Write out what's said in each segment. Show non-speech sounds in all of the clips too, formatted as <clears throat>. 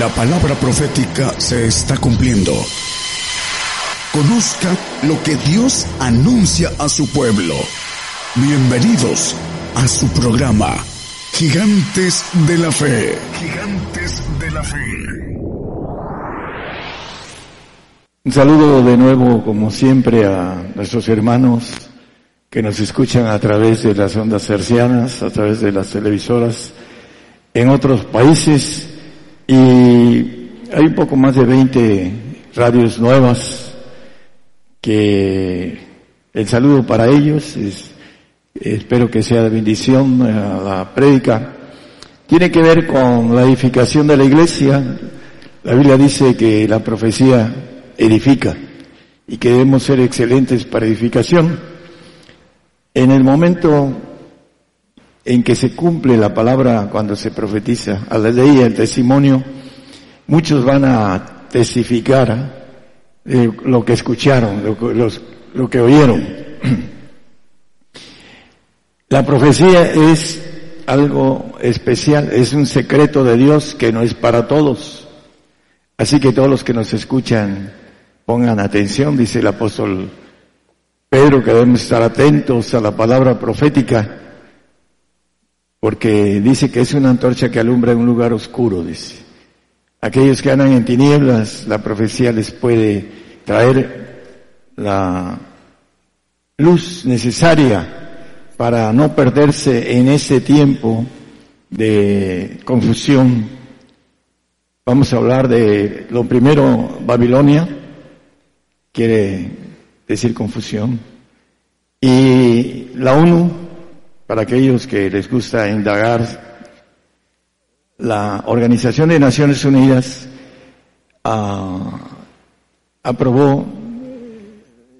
La palabra profética se está cumpliendo. Conozca lo que Dios anuncia a su pueblo. Bienvenidos a su programa, Gigantes de la Fe. Gigantes de la Fe. Un saludo de nuevo, como siempre, a nuestros hermanos que nos escuchan a través de las ondas hercianas, a través de las televisoras en otros países y hay un poco más de 20 radios nuevas que el saludo para ellos es, espero que sea de bendición a la prédica. Tiene que ver con la edificación de la iglesia. La Biblia dice que la profecía edifica y que debemos ser excelentes para edificación. En el momento en que se cumple la palabra cuando se profetiza, a la ley y el testimonio, muchos van a testificar eh, lo que escucharon, lo, lo que oyeron. <clears throat> La profecía es algo especial, es un secreto de Dios que no es para todos. Así que todos los que nos escuchan pongan atención, dice el apóstol Pedro que debemos estar atentos a la palabra profética, porque dice que es una antorcha que alumbra en un lugar oscuro, dice. Aquellos que andan en tinieblas, la profecía les puede traer la luz necesaria para no perderse en ese tiempo de confusión. Vamos a hablar de lo primero, Babilonia, quiere decir confusión. Y la ONU, para aquellos que les gusta indagar, la Organización de Naciones Unidas ah, aprobó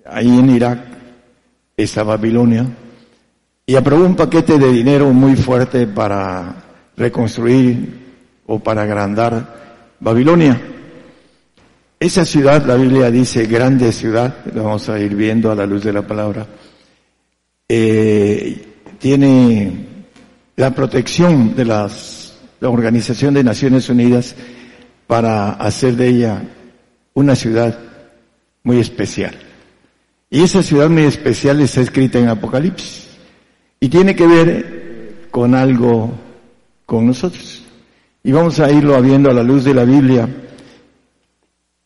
ahí en Irak esta Babilonia y aprobó un paquete de dinero muy fuerte para reconstruir o para agrandar Babilonia. Esa ciudad, la Biblia dice grande ciudad, lo vamos a ir viendo a la luz de la palabra, eh, tiene la protección de las, la Organización de Naciones Unidas para hacer de ella una ciudad muy especial. Y esa ciudad muy especial está escrita en Apocalipsis y tiene que ver con algo con nosotros. Y vamos a irlo viendo a la luz de la Biblia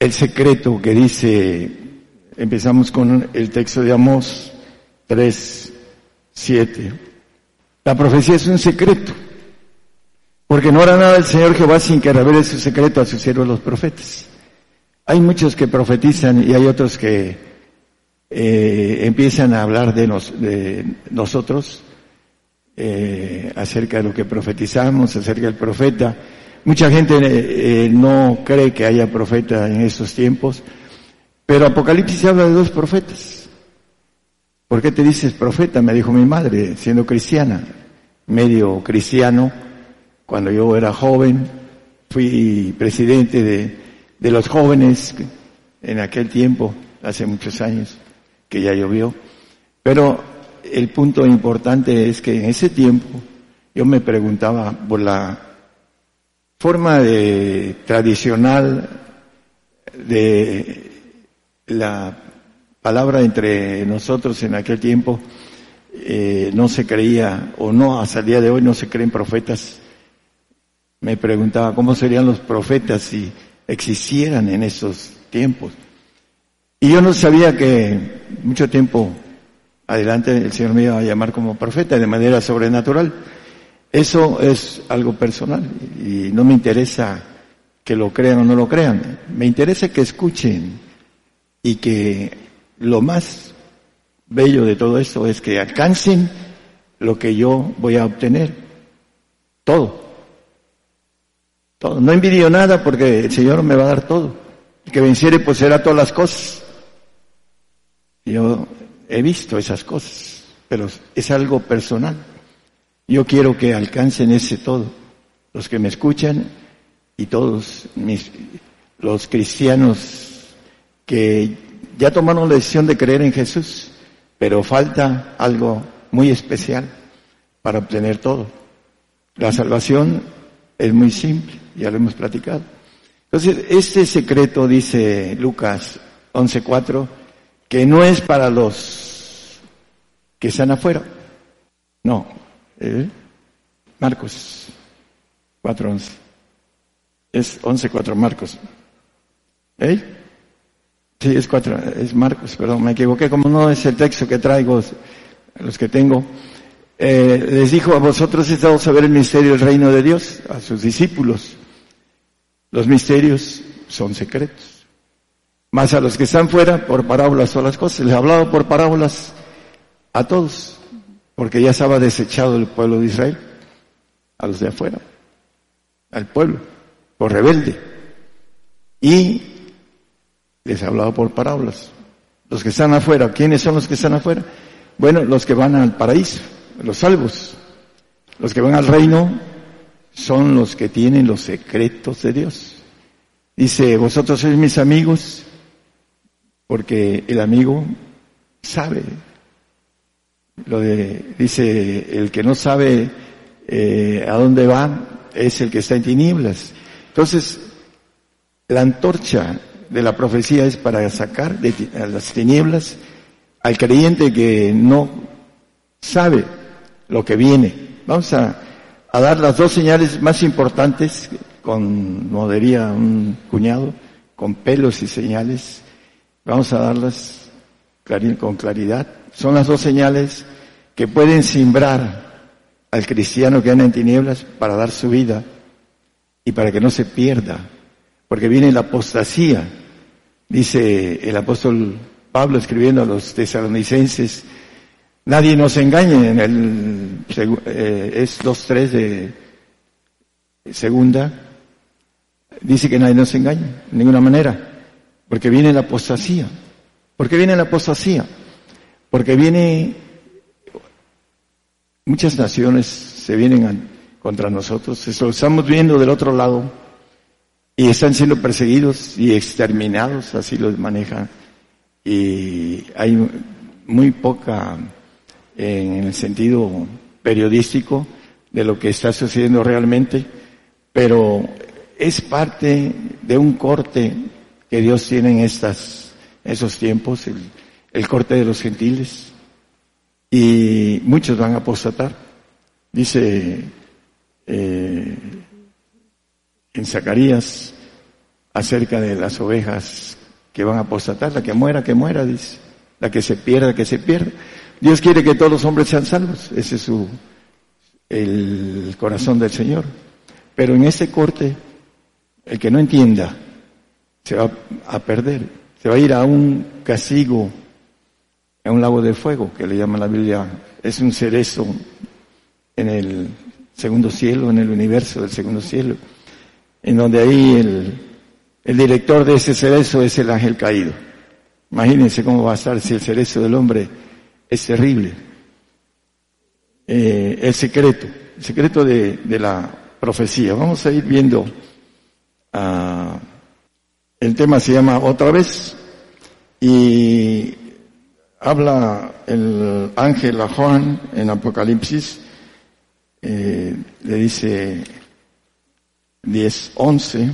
el secreto que dice, empezamos con el texto de Amós 3, 7. La profecía es un secreto, porque no hará nada el Señor Jehová sin que revele su secreto a sus siervos los profetas. Hay muchos que profetizan y hay otros que eh, empiezan a hablar de, nosotros eh, acerca de lo que profetizamos, acerca del profeta, Mucha gente eh, no cree que haya profeta en estos tiempos, pero Apocalipsis habla de dos profetas. ¿Por qué te dices profeta? Me dijo mi madre, siendo cristiana, medio cristiano, cuando yo era joven, fui presidente de, de los jóvenes en aquel tiempo, hace muchos años, que ya llovió. Pero el punto importante es que en ese tiempo yo me preguntaba por la forma de, tradicional de la palabra entre nosotros en aquel tiempo eh, no se creía, o no, hasta el día de hoy no se creen profetas. Me preguntaba cómo serían los profetas si existieran en esos tiempos. Y yo no sabía que mucho tiempo adelante el Señor me iba a llamar como profeta de manera sobrenatural. Eso es algo personal y no me interesa que lo crean o no lo crean. Me interesa que escuchen y que lo más bello de todo esto es que alcancen lo que yo voy a obtener. Todo. Todo. No envidio nada porque el Señor me va a dar todo. El que venciere pues será todas las cosas. Yo he visto esas cosas, pero es algo personal. Yo quiero que alcancen ese todo, los que me escuchan y todos mis, los cristianos que ya tomaron la decisión de creer en Jesús, pero falta algo muy especial para obtener todo. La salvación es muy simple, ya lo hemos platicado. Entonces, este secreto, dice Lucas 11.4, que no es para los que están afuera. No. ¿eh? Marcos 4.11. Es 11.4 Marcos. ¿Eh? Sí, es 4, es Marcos, perdón, me equivoqué. Como no es el texto que traigo, los que tengo, eh, les dijo a vosotros estamos a saber el misterio del reino de Dios, a sus discípulos. Los misterios son secretos. Más a los que están fuera, por parábolas o las cosas. Les hablaba por parábolas a todos, porque ya estaba desechado el pueblo de Israel, a los de afuera, al pueblo, por rebelde. Y les hablaba por parábolas. Los que están afuera, ¿quiénes son los que están afuera? Bueno, los que van al paraíso, los salvos. Los que van al reino son los que tienen los secretos de Dios. Dice, vosotros sois mis amigos porque el amigo sabe. Lo de, dice, el que no sabe eh, a dónde va es el que está en tinieblas. Entonces, la antorcha de la profecía es para sacar de las tinieblas al creyente que no sabe lo que viene. Vamos a dar las dos señales más importantes, con, como diría un cuñado, con pelos y señales. Vamos a darlas con claridad. Son las dos señales que pueden simbrar al cristiano que anda en tinieblas para dar su vida y para que no se pierda. Porque viene la apostasía. Dice el apóstol Pablo escribiendo a los tesalonicenses, Nadie nos engañe en el, eh, es 2.3 de segunda. Dice que nadie nos engañe, de ninguna manera. Porque viene la apostasía. ¿Por qué viene la apostasía? Porque viene, muchas naciones se vienen contra nosotros. Eso lo estamos viendo del otro lado. Y están siendo perseguidos y exterminados, así los manejan. Y hay muy poca en el sentido periodístico de lo que está sucediendo realmente, pero es parte de un corte que Dios tiene en estas, esos tiempos, el, corte de los gentiles, y muchos van a apostatar. Dice eh, en Zacarías acerca de las ovejas que van a apostatar, la que muera, que muera, dice, la que se pierda, que se pierda. Dios quiere que todos los hombres sean salvos. Ese es su, el corazón del Señor. Pero en este corte, el que no entienda, se va a perder. Se va a ir a un castigo, a un lago de fuego, que le llama la Biblia. Es un cerezo en el segundo cielo, en el universo del segundo cielo. En donde ahí el, el director de ese cerezo es el ángel caído. Imagínense cómo va a estar si el cerezo del hombre es terrible. Eh, el secreto, el secreto de, la profecía. Vamos a ir viendo. Ah, el tema se llama otra vez y habla el ángel a Juan en Apocalipsis. Eh, le dice 10, 11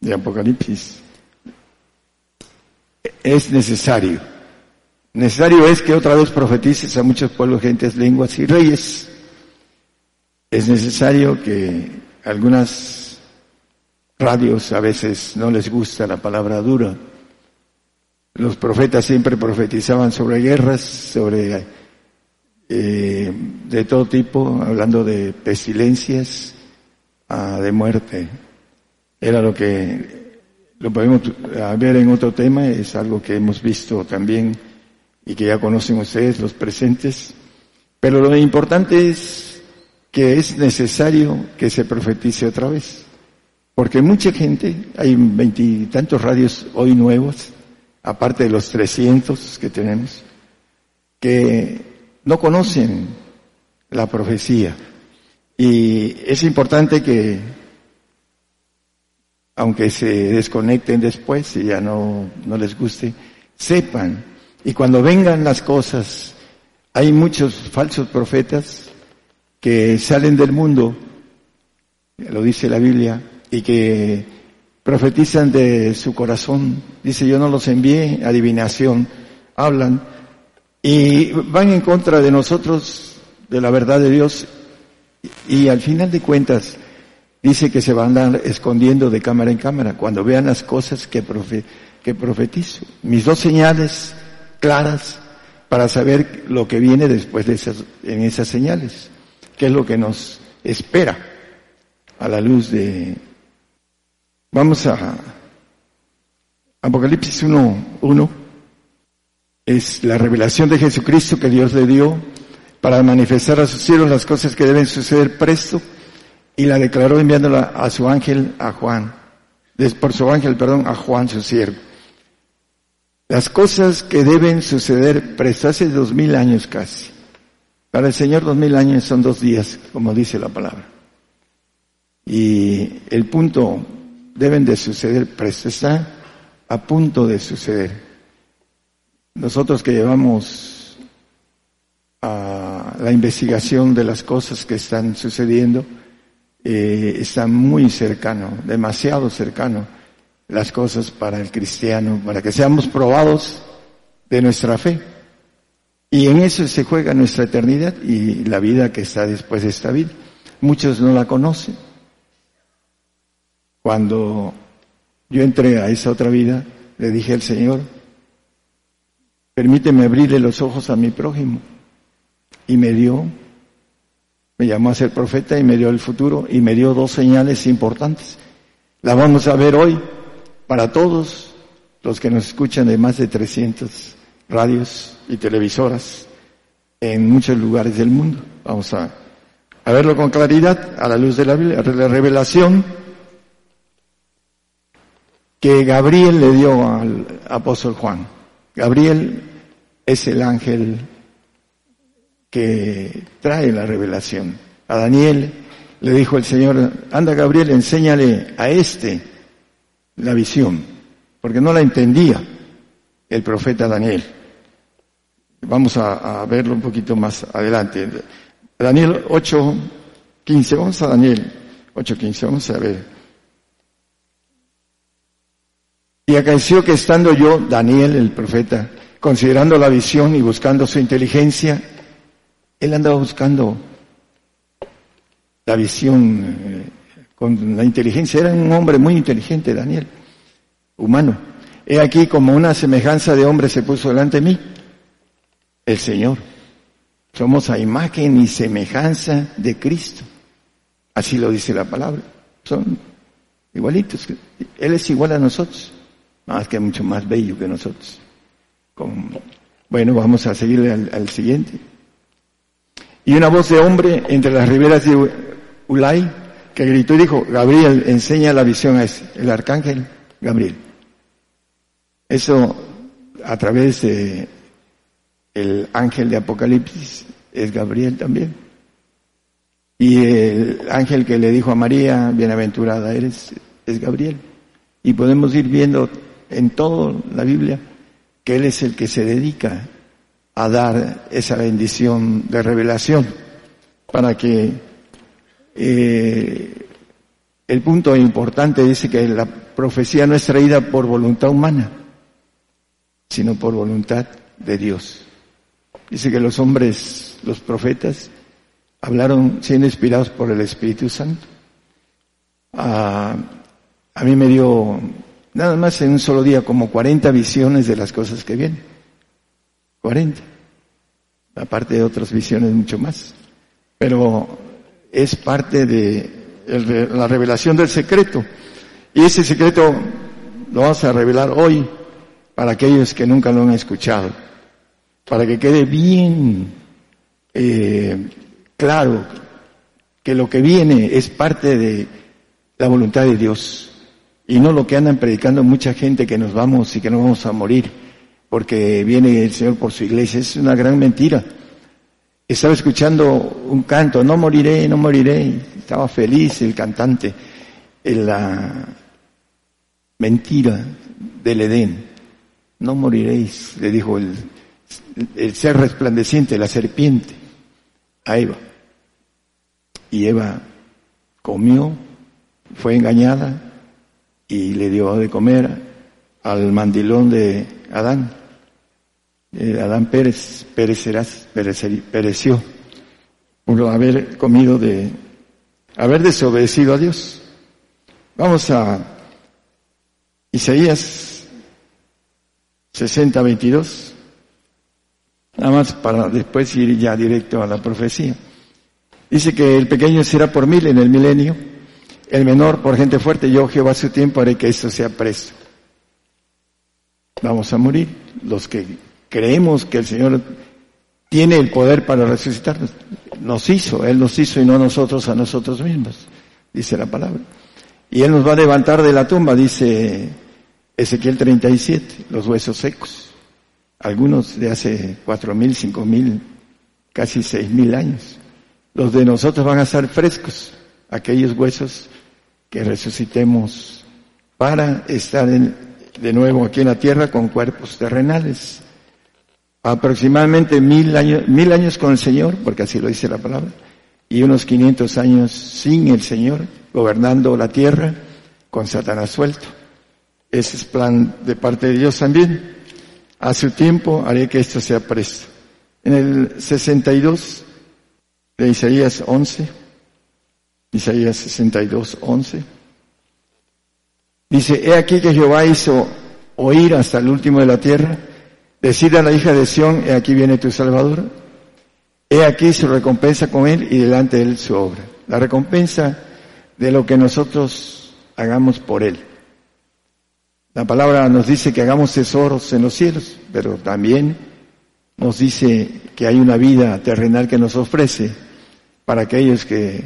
de Apocalipsis. Es necesario Necesario es que otra vez profetices a muchos pueblos, gentes, lenguas y reyes. Es necesario que algunas radios a veces no les gusta la palabra dura. Los profetas siempre profetizaban sobre guerras, sobre eh, de todo tipo, hablando de pestilencias, de muerte. Era lo que lo podemos ver en otro tema, es algo que hemos visto también y que ya conocen ustedes los presentes. Pero lo importante es que es necesario que se profetice otra vez. Porque mucha gente, hay veintitantos radios hoy nuevos, aparte de los trescientos que tenemos, que no conocen la profecía. Y es importante que, aunque se desconecten después y ya no, no les guste, sepan y cuando vengan las cosas, hay muchos falsos profetas que salen del mundo, lo dice la Biblia, y que profetizan de su corazón. Dice, yo no los envié, adivinación, hablan y van en contra de nosotros, de la verdad de Dios, y al final de cuentas dice que se van a andar escondiendo de cámara en cámara cuando vean las cosas que, que profetizo. Mis dos señales claras para saber lo que viene después de esas, en esas señales, qué es lo que nos espera a la luz de... Vamos a Apocalipsis 1, 1 es la revelación de Jesucristo que Dios le dio para manifestar a sus siervos las cosas que deben suceder presto y la declaró enviándola a su ángel, a Juan, por su ángel, perdón, a Juan su siervo. Las cosas que deben suceder presto, hace dos mil años casi. Para el Señor dos mil años son dos días, como dice la palabra. Y el punto deben de suceder presto, está a punto de suceder. Nosotros que llevamos a la investigación de las cosas que están sucediendo, eh, está muy cercano, demasiado cercano las cosas para el cristiano, para que seamos probados de nuestra fe. Y en eso se juega nuestra eternidad y la vida que está después de esta vida. Muchos no la conocen. Cuando yo entré a esa otra vida, le dije al Señor, permíteme abrirle los ojos a mi prójimo. Y me dio, me llamó a ser profeta y me dio el futuro y me dio dos señales importantes. La vamos a ver hoy para todos los que nos escuchan de más de 300 radios y televisoras en muchos lugares del mundo. Vamos a, verlo con claridad a la luz de la la revelación que Gabriel le dio al apóstol Juan. Gabriel es el ángel que trae la revelación. A Daniel le dijo el Señor, anda Gabriel, enséñale a este la visión, porque no la entendía el profeta Daniel. Vamos a, verlo un poquito más adelante. Daniel 8, 15, vamos a Daniel 8, 15, vamos a ver. Y acaeció que estando yo, Daniel, el profeta, considerando la visión y buscando su inteligencia, él andaba buscando la visión eh, con la inteligencia. Era un hombre muy inteligente, Daniel, humano. He aquí como una semejanza de hombre se puso delante de mí, el Señor. Somos a imagen y semejanza de Cristo. Así lo dice la palabra. Son igualitos. Él es igual a nosotros, más que mucho más bello que nosotros. Bueno, vamos a seguirle al, siguiente. Y una voz de hombre entre las riberas de Ulay que gritó y dijo, Gabriel, enseña la visión a ese, el arcángel Gabriel. Eso a través de el ángel de Apocalipsis es Gabriel también. Y el ángel que le dijo a María, bienaventurada eres, es Gabriel. Y podemos ir viendo en toda la Biblia que Él es el que se dedica a dar esa bendición de revelación para que eh, el punto importante dice que la profecía no es traída por voluntad humana, sino por voluntad de Dios. Dice que los hombres, los profetas, hablaron siendo inspirados por el Espíritu Santo. a mí me dio Nada más en un solo día, como 40 visiones de las cosas que vienen. 40. Aparte de otras visiones mucho más. Pero es parte de la revelación del secreto. Y ese secreto lo vamos a revelar hoy para aquellos que nunca lo han escuchado. Para que quede bien eh, claro que lo que viene es parte de la voluntad de Dios y no lo que andan predicando mucha gente que nos vamos y que no vamos a morir porque viene el Señor por su iglesia. Es una gran mentira. Estaba escuchando un canto, no moriré, no moriré. Estaba feliz el cantante en la mentira del Edén. No moriréis, le dijo el, el ser resplandeciente, la serpiente, a Eva. Y Eva comió, fue engañada, y le dio de comer al mandilón de Adán. Eh, Adán Pérez, perecerás, pereció por haber comido de, haber desobedecido a Dios. Vamos a Isaías 60, 22. Nada más para después ir ya directo a la profecía. Dice que el pequeño será por mil en el milenio, el menor por gente fuerte, yo Jehová su tiempo haré que esto sea preso. Vamos a morir. Los que creemos que el Señor tiene el poder para resucitarnos, nos hizo, Él nos hizo y no nosotros a nosotros mismos, dice la palabra. Y Él nos va a levantar de la tumba, dice Ezequiel 37, los huesos secos. Algunos de hace cuatro mil, cinco mil, casi seis mil años. Los de nosotros van a estar frescos, aquellos huesos que resucitemos para estar de nuevo aquí en la tierra con cuerpos terrenales. Aproximadamente mil años, mil años con el Señor, porque así lo dice la palabra, y unos quinientos años sin el Señor, gobernando la tierra con Satanás suelto. Ese es plan de parte de Dios también. A su tiempo haré que esto sea presto. En el 62 de Isaías 11, Isaías 62, 11, dice, he aquí que Jehová hizo oír hasta el último de la tierra, decir a la hija de Sión, he aquí viene tu Salvador, he aquí su recompensa con él y delante de él su obra. La recompensa de lo que nosotros hagamos por él. La palabra nos dice que hagamos tesoros en los cielos, pero también nos dice que hay una vida terrenal que nos ofrece para aquellos que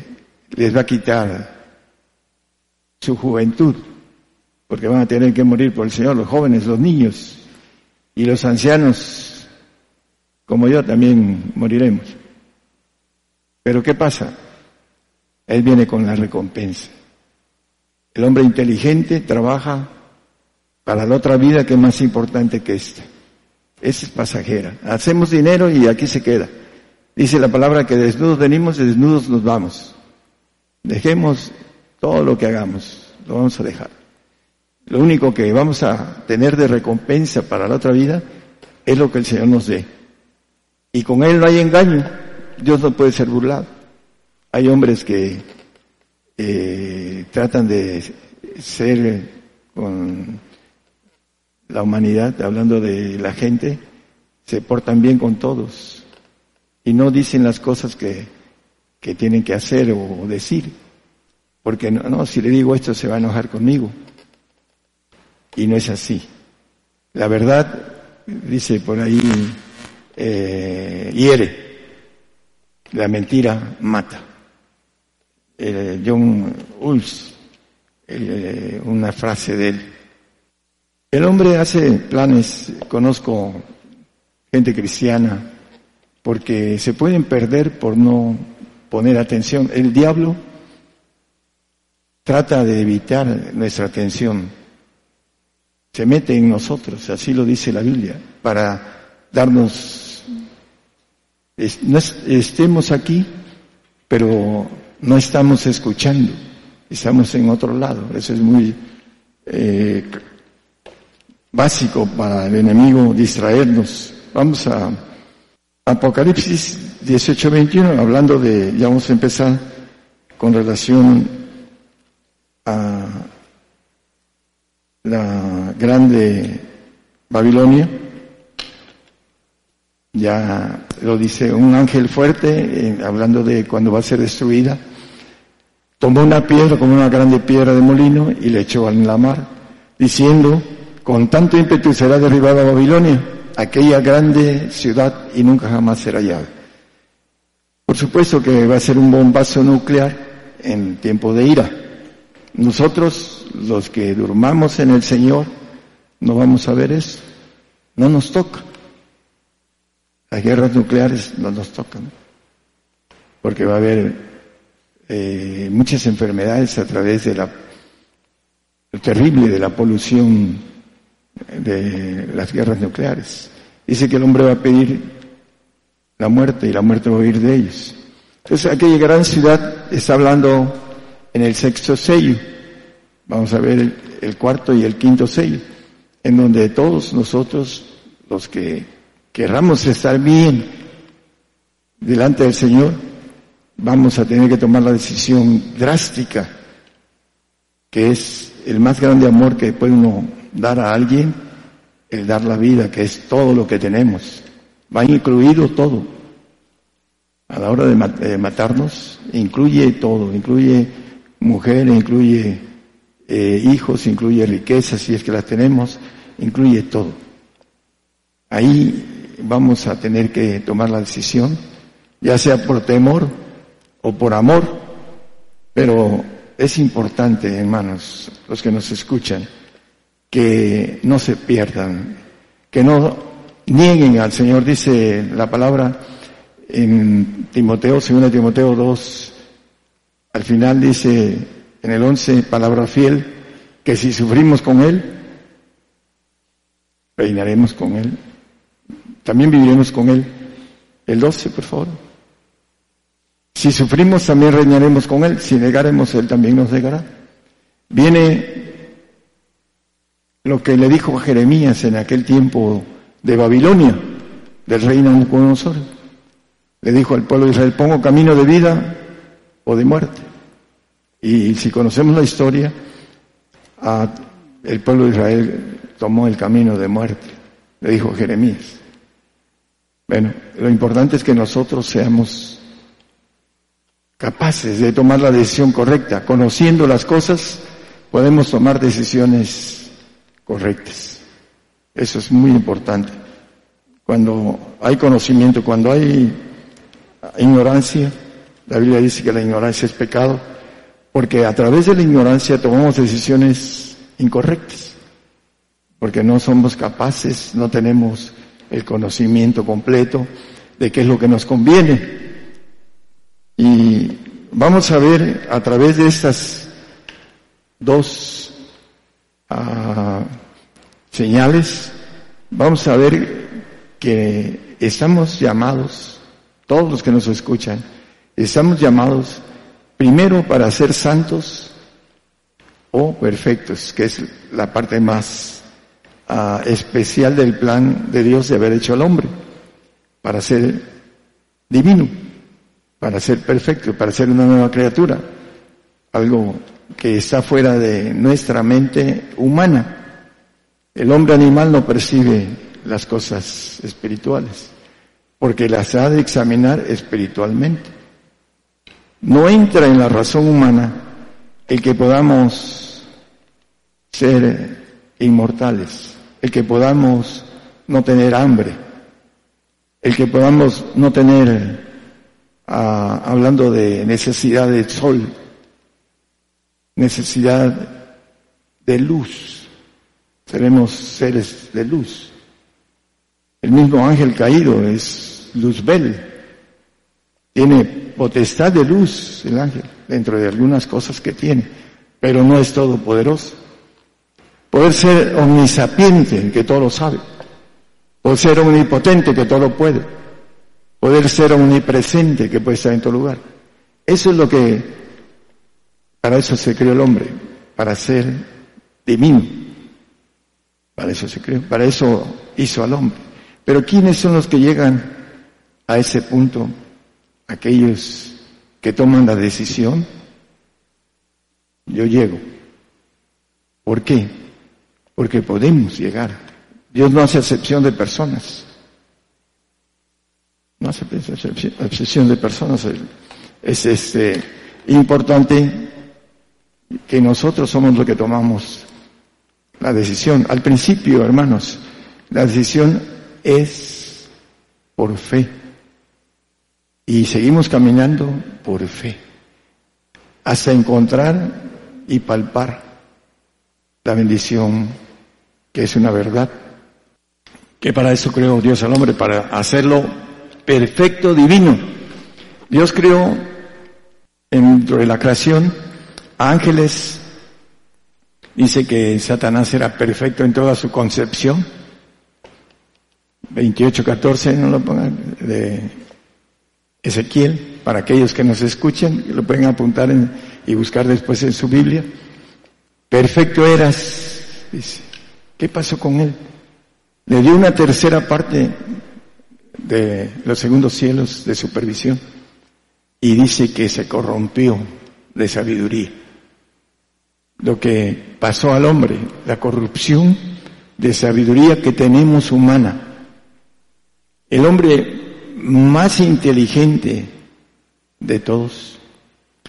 les va a quitar su juventud, porque van a tener que morir por el Señor, los jóvenes, los niños y los ancianos, como yo, también moriremos. Pero ¿qué pasa? Él viene con la recompensa. El hombre inteligente trabaja para la otra vida que es más importante que esta. Esa es pasajera. Hacemos dinero y aquí se queda. Dice la palabra que desnudos venimos y desnudos nos vamos. Dejemos todo lo que hagamos, lo vamos a dejar. Lo único que vamos a tener de recompensa para la otra vida es lo que el Señor nos dé. Y con Él no hay engaño. Dios no puede ser burlado. Hay hombres que eh, tratan de ser con la humanidad, hablando de la gente, se portan bien con todos y no dicen las cosas que, que tienen que hacer o decir. Porque no, no, si le digo esto se va a enojar conmigo. Y no es así. La verdad, dice por ahí, eh, hiere. La mentira mata. Eh, John Ulf, eh, una frase de él. El hombre hace planes, conozco gente cristiana, porque se pueden perder por no poner atención. El diablo trata de evitar nuestra atención. Se mete en nosotros, así lo dice la Biblia, para darnos, no estemos aquí, pero no estamos escuchando, estamos en otro lado. Eso es muy eh, básico para el enemigo distraernos. Vamos a Apocalipsis 18-21, hablando de, ya vamos a empezar con relación a la grande Babilonia. Ya lo dice un ángel fuerte, eh, hablando de cuando va a ser destruida. Tomó una piedra como una grande piedra de molino y le echó en la mar, diciendo, con tanto ímpetu será derribada Babilonia, aquella grande ciudad, y nunca jamás será hallada. Por supuesto que va a ser un bombazo nuclear en tiempo de ira. Nosotros, los que durmamos en el Señor, no vamos a ver eso. No nos toca. Las guerras nucleares no nos tocan. Porque va a haber eh, muchas enfermedades a través de la terrible de la polución de las guerras nucleares. Dice que el hombre va a pedir la muerte y la muerte va a huir de ellos. Entonces aquella gran ciudad está hablando en el sexto sello. Vamos a ver el, cuarto y el quinto sello, en donde todos nosotros, los que querramos estar bien delante del Señor, vamos a tener que tomar la decisión drástica, que es el más grande amor que puede uno dar a alguien, el dar la vida, que es todo lo que tenemos. Va incluido todo. A la hora de, matarnos, incluye todo, incluye mujer, incluye eh, hijos, incluye riquezas, si es que las tenemos, incluye todo. Ahí vamos a tener que tomar la decisión, ya sea por temor o por amor, pero es importante, hermanos, los que nos escuchan, que no se pierdan, que no nieguen al Señor, dice la palabra en Timoteo, 2 Timoteo 2, al final dice en el 11, palabra fiel, que si sufrimos con Él, reinaremos con Él, también viviremos con Él. El 12, por favor. Si sufrimos, también reinaremos con Él. Si negaremos, Él también nos negará. Viene lo que le dijo a Jeremías en aquel tiempo de Babilonia, del reino Nabucodonosor. Le dijo al pueblo de Israel, pongo camino de vida o de muerte. Y si conocemos la historia, el pueblo de Israel tomó el camino de muerte, le dijo Jeremías. Bueno, lo importante es que nosotros seamos capaces de tomar la decisión correcta. Conociendo las cosas, podemos tomar decisiones correctas. Eso es muy importante. Cuando hay conocimiento, cuando hay ignorancia, la Biblia dice que la ignorancia es pecado, porque a través de la ignorancia tomamos decisiones incorrectas, porque no somos capaces, no tenemos el conocimiento completo de qué es lo que nos conviene. Y vamos a ver a través de estas dos señales, vamos a ver que estamos llamados, todos los que nos escuchan, estamos llamados primero para ser santos o perfectos, que es la parte más ah, especial del plan de Dios de haber hecho al hombre, para ser divino, para ser perfecto, para ser una nueva criatura, algo que está fuera de nuestra mente humana. El hombre animal no percibe las cosas espirituales, porque las ha de examinar espiritualmente. No entra en la razón humana el que podamos ser inmortales, el que podamos no tener hambre, el que podamos no tener, ah, hablando de necesidad de sol, necesidad de luz. Seremos seres de luz. El mismo ángel caído es Luzbel. Tiene potestad de luz el ángel, dentro de algunas cosas que tiene, pero no es todopoderoso. Poder ser omnisapiente, que todo lo sabe. Poder ser omnipotente, que todo lo puede. Poder ser omnipresente, que puede estar en todo lugar. Eso es lo que para eso se creó el hombre, para ser divino. Para eso se creó, para eso hizo al hombre. Pero ¿quiénes son los que llegan a ese punto? Aquellos que toman la decisión. Yo llego. ¿Por qué? Porque podemos llegar. Dios no hace excepción de personas. No hace excepción de personas. Es este importante que nosotros somos los que tomamos la decisión. Al principio, hermanos, la decisión es por fe. Y seguimos caminando por fe. Hasta encontrar y palpar la bendición que es una verdad. Que para eso creó Dios al hombre, para hacerlo perfecto, divino. Dios creó dentro de la creación ángeles. Dice que Satanás era perfecto en toda su concepción. 28.14, no lo pongan, de Ezequiel, para aquellos que nos escuchen, lo pueden apuntar y buscar después en su Biblia. perfecto eras, dice. ¿Qué pasó con él? Le dio una tercera parte de los segundos cielos de supervisión y dice que se corrompió de sabiduría. Lo que pasó al hombre, la corrupción de sabiduría que tenemos humana. El hombre más inteligente de todos.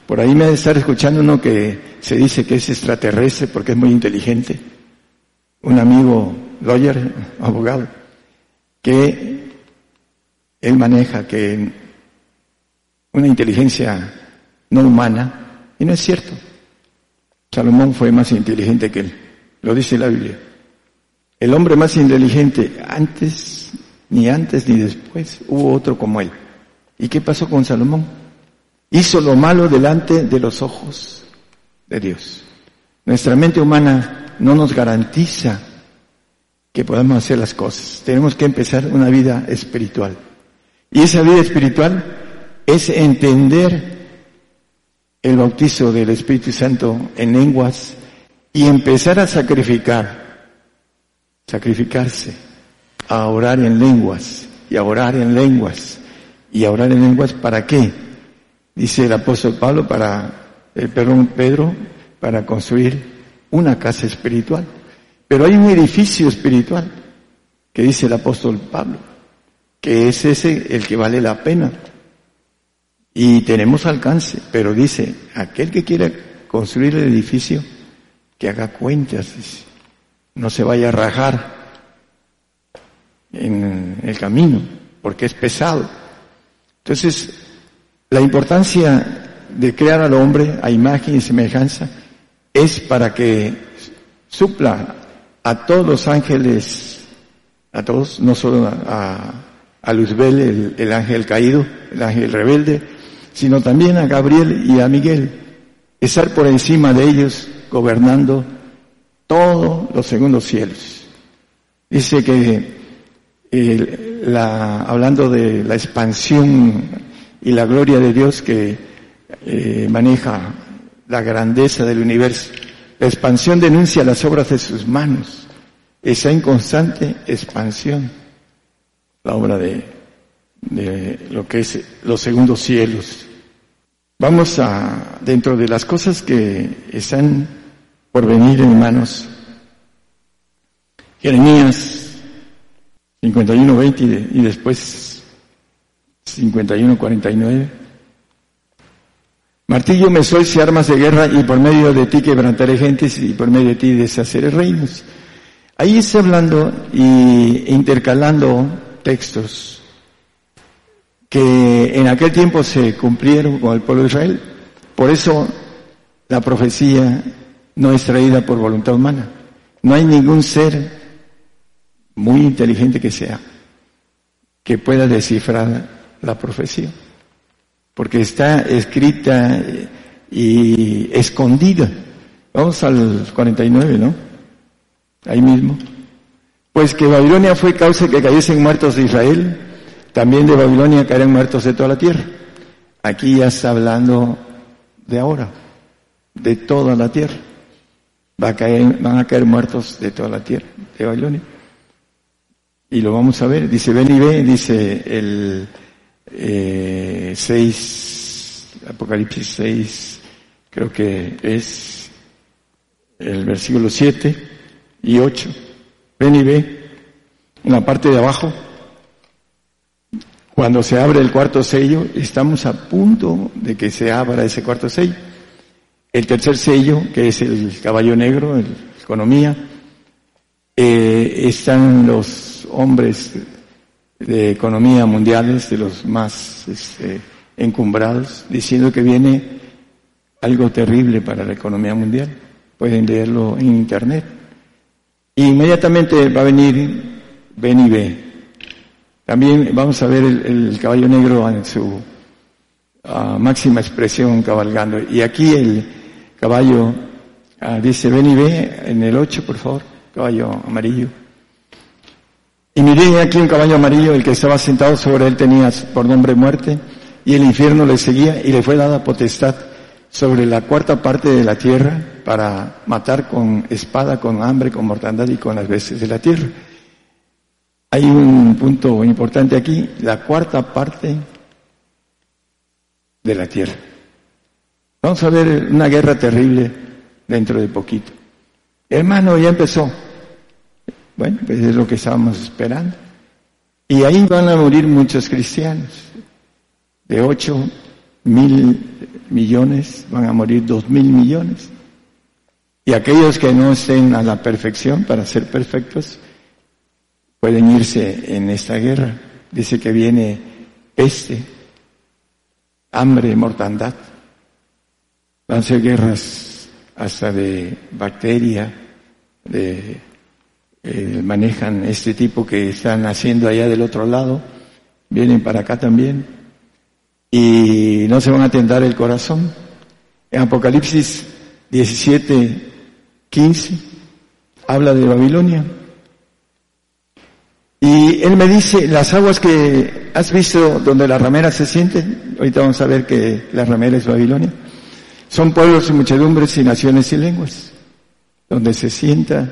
Por ahí me ha de estar escuchando uno que se dice que es extraterrestre porque es muy inteligente. Un amigo lawyer, <laughs> abogado, que él maneja que una inteligencia no humana, y no es cierto. Salomón fue más inteligente que él, lo dice la Biblia. El hombre más inteligente antes, ni antes ni después, hubo otro como él. ¿Y qué pasó con Salomón? Hizo lo malo delante de los ojos de Dios. Nuestra mente humana no nos garantiza que podamos hacer las cosas. Tenemos que empezar una vida espiritual. Y esa vida espiritual es entender el bautizo del Espíritu Santo en lenguas y empezar a sacrificar, sacrificarse, a orar en lenguas y a orar en lenguas y a orar en lenguas para qué? Dice el apóstol Pablo para el Pedro para construir una casa espiritual. Pero hay un edificio espiritual que dice el apóstol Pablo, que es ese el que vale la pena. Y tenemos alcance, pero dice, aquel que quiera construir el edificio, que haga cuentas, no se vaya a rajar en el camino, porque es pesado. Entonces, la importancia de crear al hombre a imagen y semejanza es para que supla a todos los ángeles, a todos, no solo a, a Luzbel, el, ángel caído, el ángel rebelde, sino también a Gabriel y a Miguel, estar por encima de ellos gobernando todos los segundos cielos. Dice que la, hablando de la expansión y la gloria de Dios que eh, maneja la grandeza del universo. La expansión denuncia las obras de sus manos. Está en constante expansión la obra de, de lo que es los segundos cielos. Vamos a, dentro de las cosas que están por venir, hermanos, Jeremías 51.20 y, de, y después 51.49. Martillo me sois y armas de guerra y por medio de ti quebrantaré gentes y por medio de ti deshaceré reinos. Ahí está hablando y intercalando textos que en aquel tiempo se cumplieron con el pueblo de Israel. Por eso la profecía no es traída por voluntad humana. No hay ningún ser muy inteligente que sea que pueda descifrar la profecía porque está escrita y escondida. Vamos al 49, ¿no? Ahí mismo. Pues que Babilonia fue causa que cayesen muertos de Israel, también de Babilonia caerán muertos de toda la tierra. Aquí ya está hablando de ahora, de toda la tierra. Va a caer, van a caer muertos de toda la tierra, de Babilonia. Y lo vamos a ver, dice ven y ve, dice el, eh, 6, Apocalipsis 6, creo que es el versículo 7 y 8. Ven y ve en la parte de abajo. Cuando se abre el cuarto sello, estamos a punto de que se abra ese cuarto sello. El tercer sello, que es el caballo negro, el economía, eh, están los hombres de economía mundiales, de los más este, encumbrados, diciendo que viene algo terrible para la economía mundial. Pueden leerlo en internet. Y inmediatamente va a venir ven y ve. También vamos a ver el, caballo negro en su ah, máxima expresión cabalgando. Y aquí el caballo ah, dice ven y ve en el 8, por favor, caballo amarillo. Y miré aquí un caballo amarillo, el que estaba sentado sobre él tenía por nombre muerte, y el infierno le seguía y le fue dada potestad sobre la cuarta parte de la tierra para matar con espada, con hambre, con mortandad y con las bestias de la tierra. Hay un punto importante aquí, la cuarta parte de la tierra. Vamos a ver una guerra terrible dentro de poquito. Hermano, ya empezó. Bueno, pues es lo que estábamos esperando. Y ahí van a morir muchos cristianos. De ocho mil millones van a morir dos mil millones. Y aquellos que no estén a la perfección para ser perfectos pueden irse en esta guerra. Dice que viene peste, hambre, mortandad. Van a ser guerras hasta de bacteria, de eh, manejan este tipo que están haciendo allá del otro lado, vienen para acá también y no se van a tentar el corazón. En Apocalipsis 17, 15 habla de Babilonia. Y él me dice, las aguas que has visto donde la ramera se siente, ahorita vamos a ver que la ramera es Babilonia, son pueblos y muchedumbres y naciones y lenguas, donde se sienta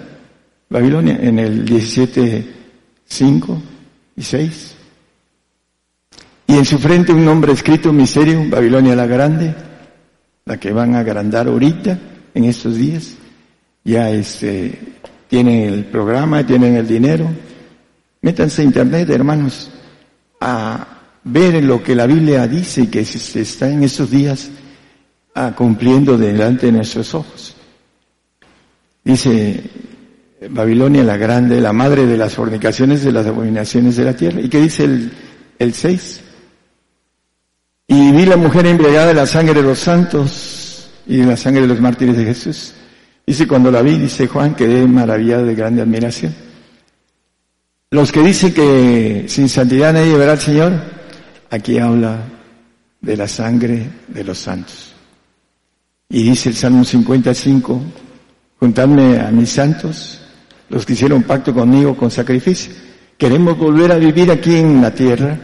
Babilonia en el 17, 5 y 6. Y en su frente un nombre escrito, misterio, Babilonia la Grande, la que van a agrandar ahorita, en estos días. Ya este, tienen el programa, tienen el dinero. Métanse a internet, hermanos, a ver lo que la Biblia dice y que se está en estos días ah, cumpliendo delante de nuestros ojos. Dice Babilonia la grande, la madre de las fornicaciones, de las abominaciones de la tierra. ¿Y qué dice el, el 6? Y vi la mujer embriagada de la sangre de los santos y de la sangre de los mártires de Jesús. Dice, cuando la vi, dice Juan, quedé maravillado de grande admiración. Los que dicen que sin santidad nadie verá al Señor, aquí habla de la sangre de los santos. Y dice el Salmo 55, juntadme a mis santos los que hicieron pacto conmigo con sacrificio. Queremos volver a vivir aquí en la tierra,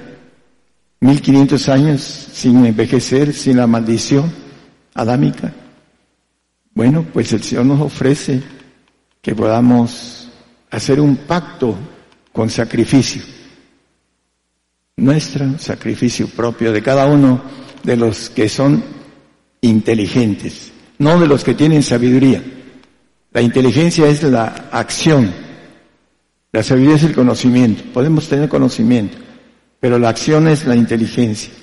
1500 años sin envejecer, sin la maldición adámica. Bueno, pues el Señor nos ofrece que podamos hacer un pacto con sacrificio. Nuestro sacrificio propio de cada uno de los que son inteligentes, no de los que tienen sabiduría. La inteligencia es la acción. La sabiduría es el conocimiento. Podemos tener conocimiento, pero la acción es la inteligencia.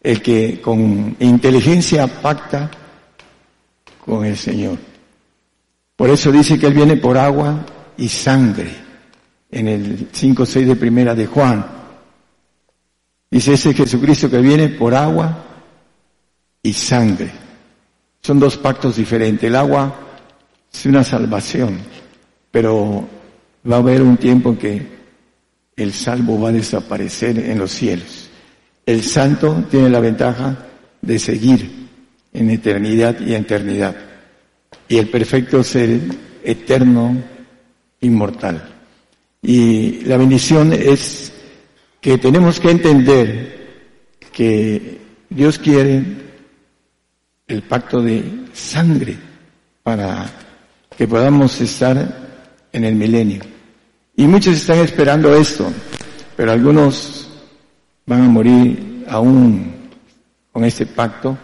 El que con inteligencia pacta con el Señor. Por eso dice que Él viene por agua y sangre. En el 5.6 de primera de Juan. Dice ese Jesucristo que viene por agua y sangre. Son dos pactos diferentes. El agua es una salvación, pero va a haber un tiempo en que el salvo va a desaparecer en los cielos. El santo tiene la ventaja de seguir en eternidad y eternidad. Y el perfecto ser eterno, inmortal. Y la bendición es que tenemos que entender que Dios quiere el pacto de sangre para que podamos estar en el milenio. Y muchos están esperando esto, pero algunos van a morir aún con este pacto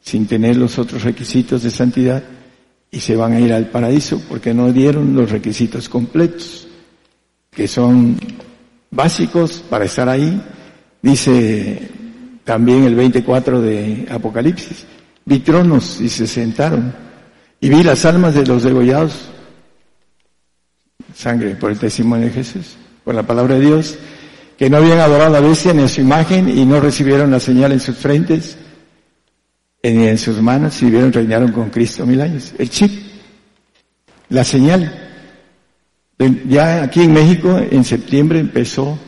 sin tener los otros requisitos de santidad y se van a ir al paraíso porque no dieron los requisitos completos, que son básicos para estar ahí. Dice también el 24 de Apocalipsis, vi tronos y se sentaron y vi las almas de los degollados, sangre por el testimonio de Jesús, por la palabra de Dios, que no habían adorado a la bestia ni a su imagen y no recibieron la señal en sus frentes ni en sus manos y vieron reinaron con Cristo mil años. El chip, la señal. Ya aquí en México, en septiembre empezó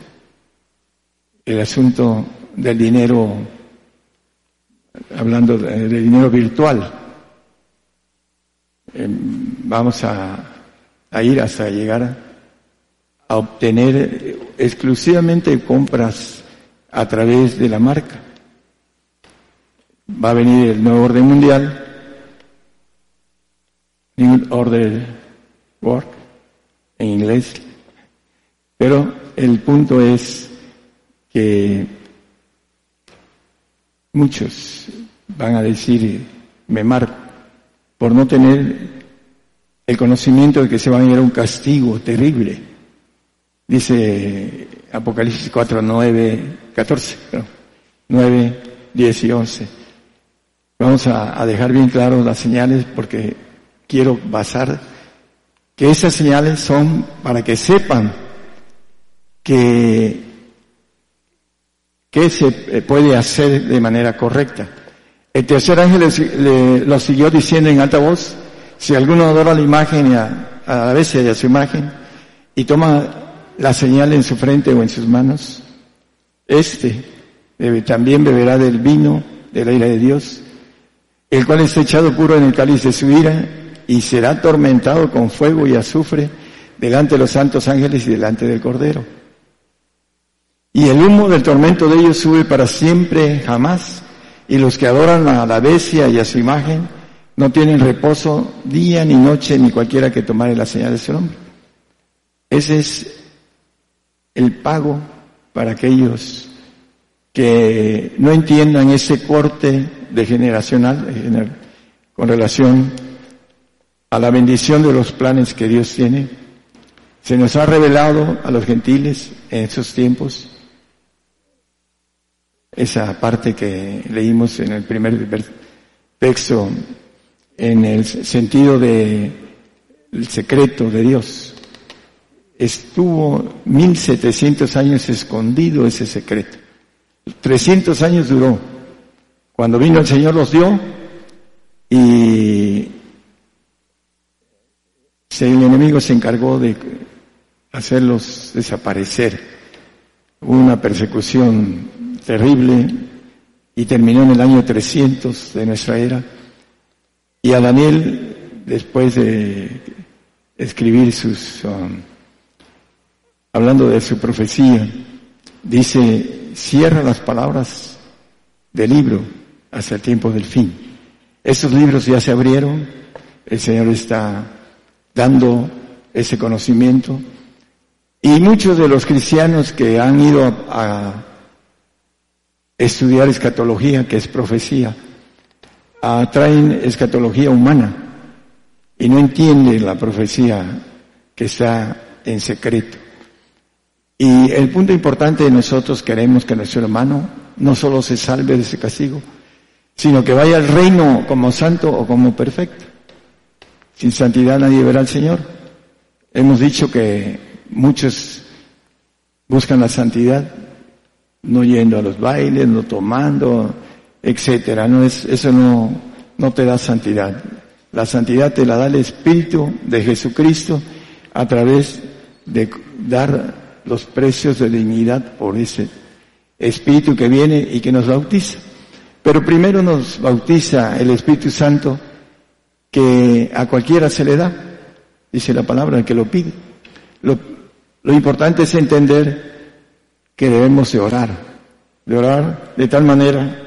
el asunto del dinero, hablando del dinero virtual. Em, vamos a, ir hasta llegar a, obtener exclusivamente compras a través de la marca. Va a venir el nuevo orden mundial New Order Work en inglés. Pero el punto es que muchos van a decir, memar, por no tener el conocimiento de que se van a ir a un castigo terrible. Dice Apocalipsis 4, 9, 14, 9, 10 y 11. Vamos a, a dejar bien claro las señales porque quiero basar que esas señales son para que sepan que qué se puede hacer de manera correcta. El tercer ángel lo siguió diciendo en alta voz, si alguno adora la imagen a, a la vez y a su imagen y toma la señal en su frente o en sus manos, este también beberá del vino de la ira de Dios, el cual está echado puro en el cáliz de su ira y será atormentado con fuego y azufre delante de los santos ángeles y delante del Cordero. Y el humo del tormento de ellos sube para siempre, jamás, y los que adoran a la bestia y a su imagen no tienen reposo día ni noche ni cualquiera que tomare la señal de su nombre. Ese es el pago para aquellos que no entiendan ese corte de generacional con relación a la bendición de los planes que Dios tiene. Se nos ha revelado a los gentiles en esos tiempos esa parte que leímos en el primer texto en el sentido de el secreto de Dios. Estuvo 1700 años escondido ese secreto. 300 años duró. Cuando vino el Señor los dio y el enemigo se encargó de hacerlos desaparecer. Una persecución terrible y terminó en el año 300 de nuestra era. Y a Daniel, después de escribir sus, um, hablando de su profecía, dice, cierra las palabras del libro hasta el tiempo del fin. Esos libros ya se abrieron, el Señor está dando ese conocimiento. Y muchos de los cristianos que han ido a, estudiar escatología, que es profecía, traen escatología humana y no entienden la profecía que está en secreto. Y el punto importante de nosotros queremos que nuestro hermano no solo se salve de ese castigo, sino que vaya al reino como santo o como perfecto. Sin santidad nadie verá al Señor. Hemos dicho que muchos buscan la santidad no yendo a los bailes, no tomando, etcétera. No es, eso no, no te da santidad. La santidad te la da el Espíritu de Jesucristo a través de dar los precios de dignidad por ese Espíritu que viene y que nos bautiza. Pero primero nos bautiza el Espíritu Santo que a cualquiera se le da, dice la palabra, el que lo pide. Lo, lo importante es entender que debemos de orar, de orar de tal manera,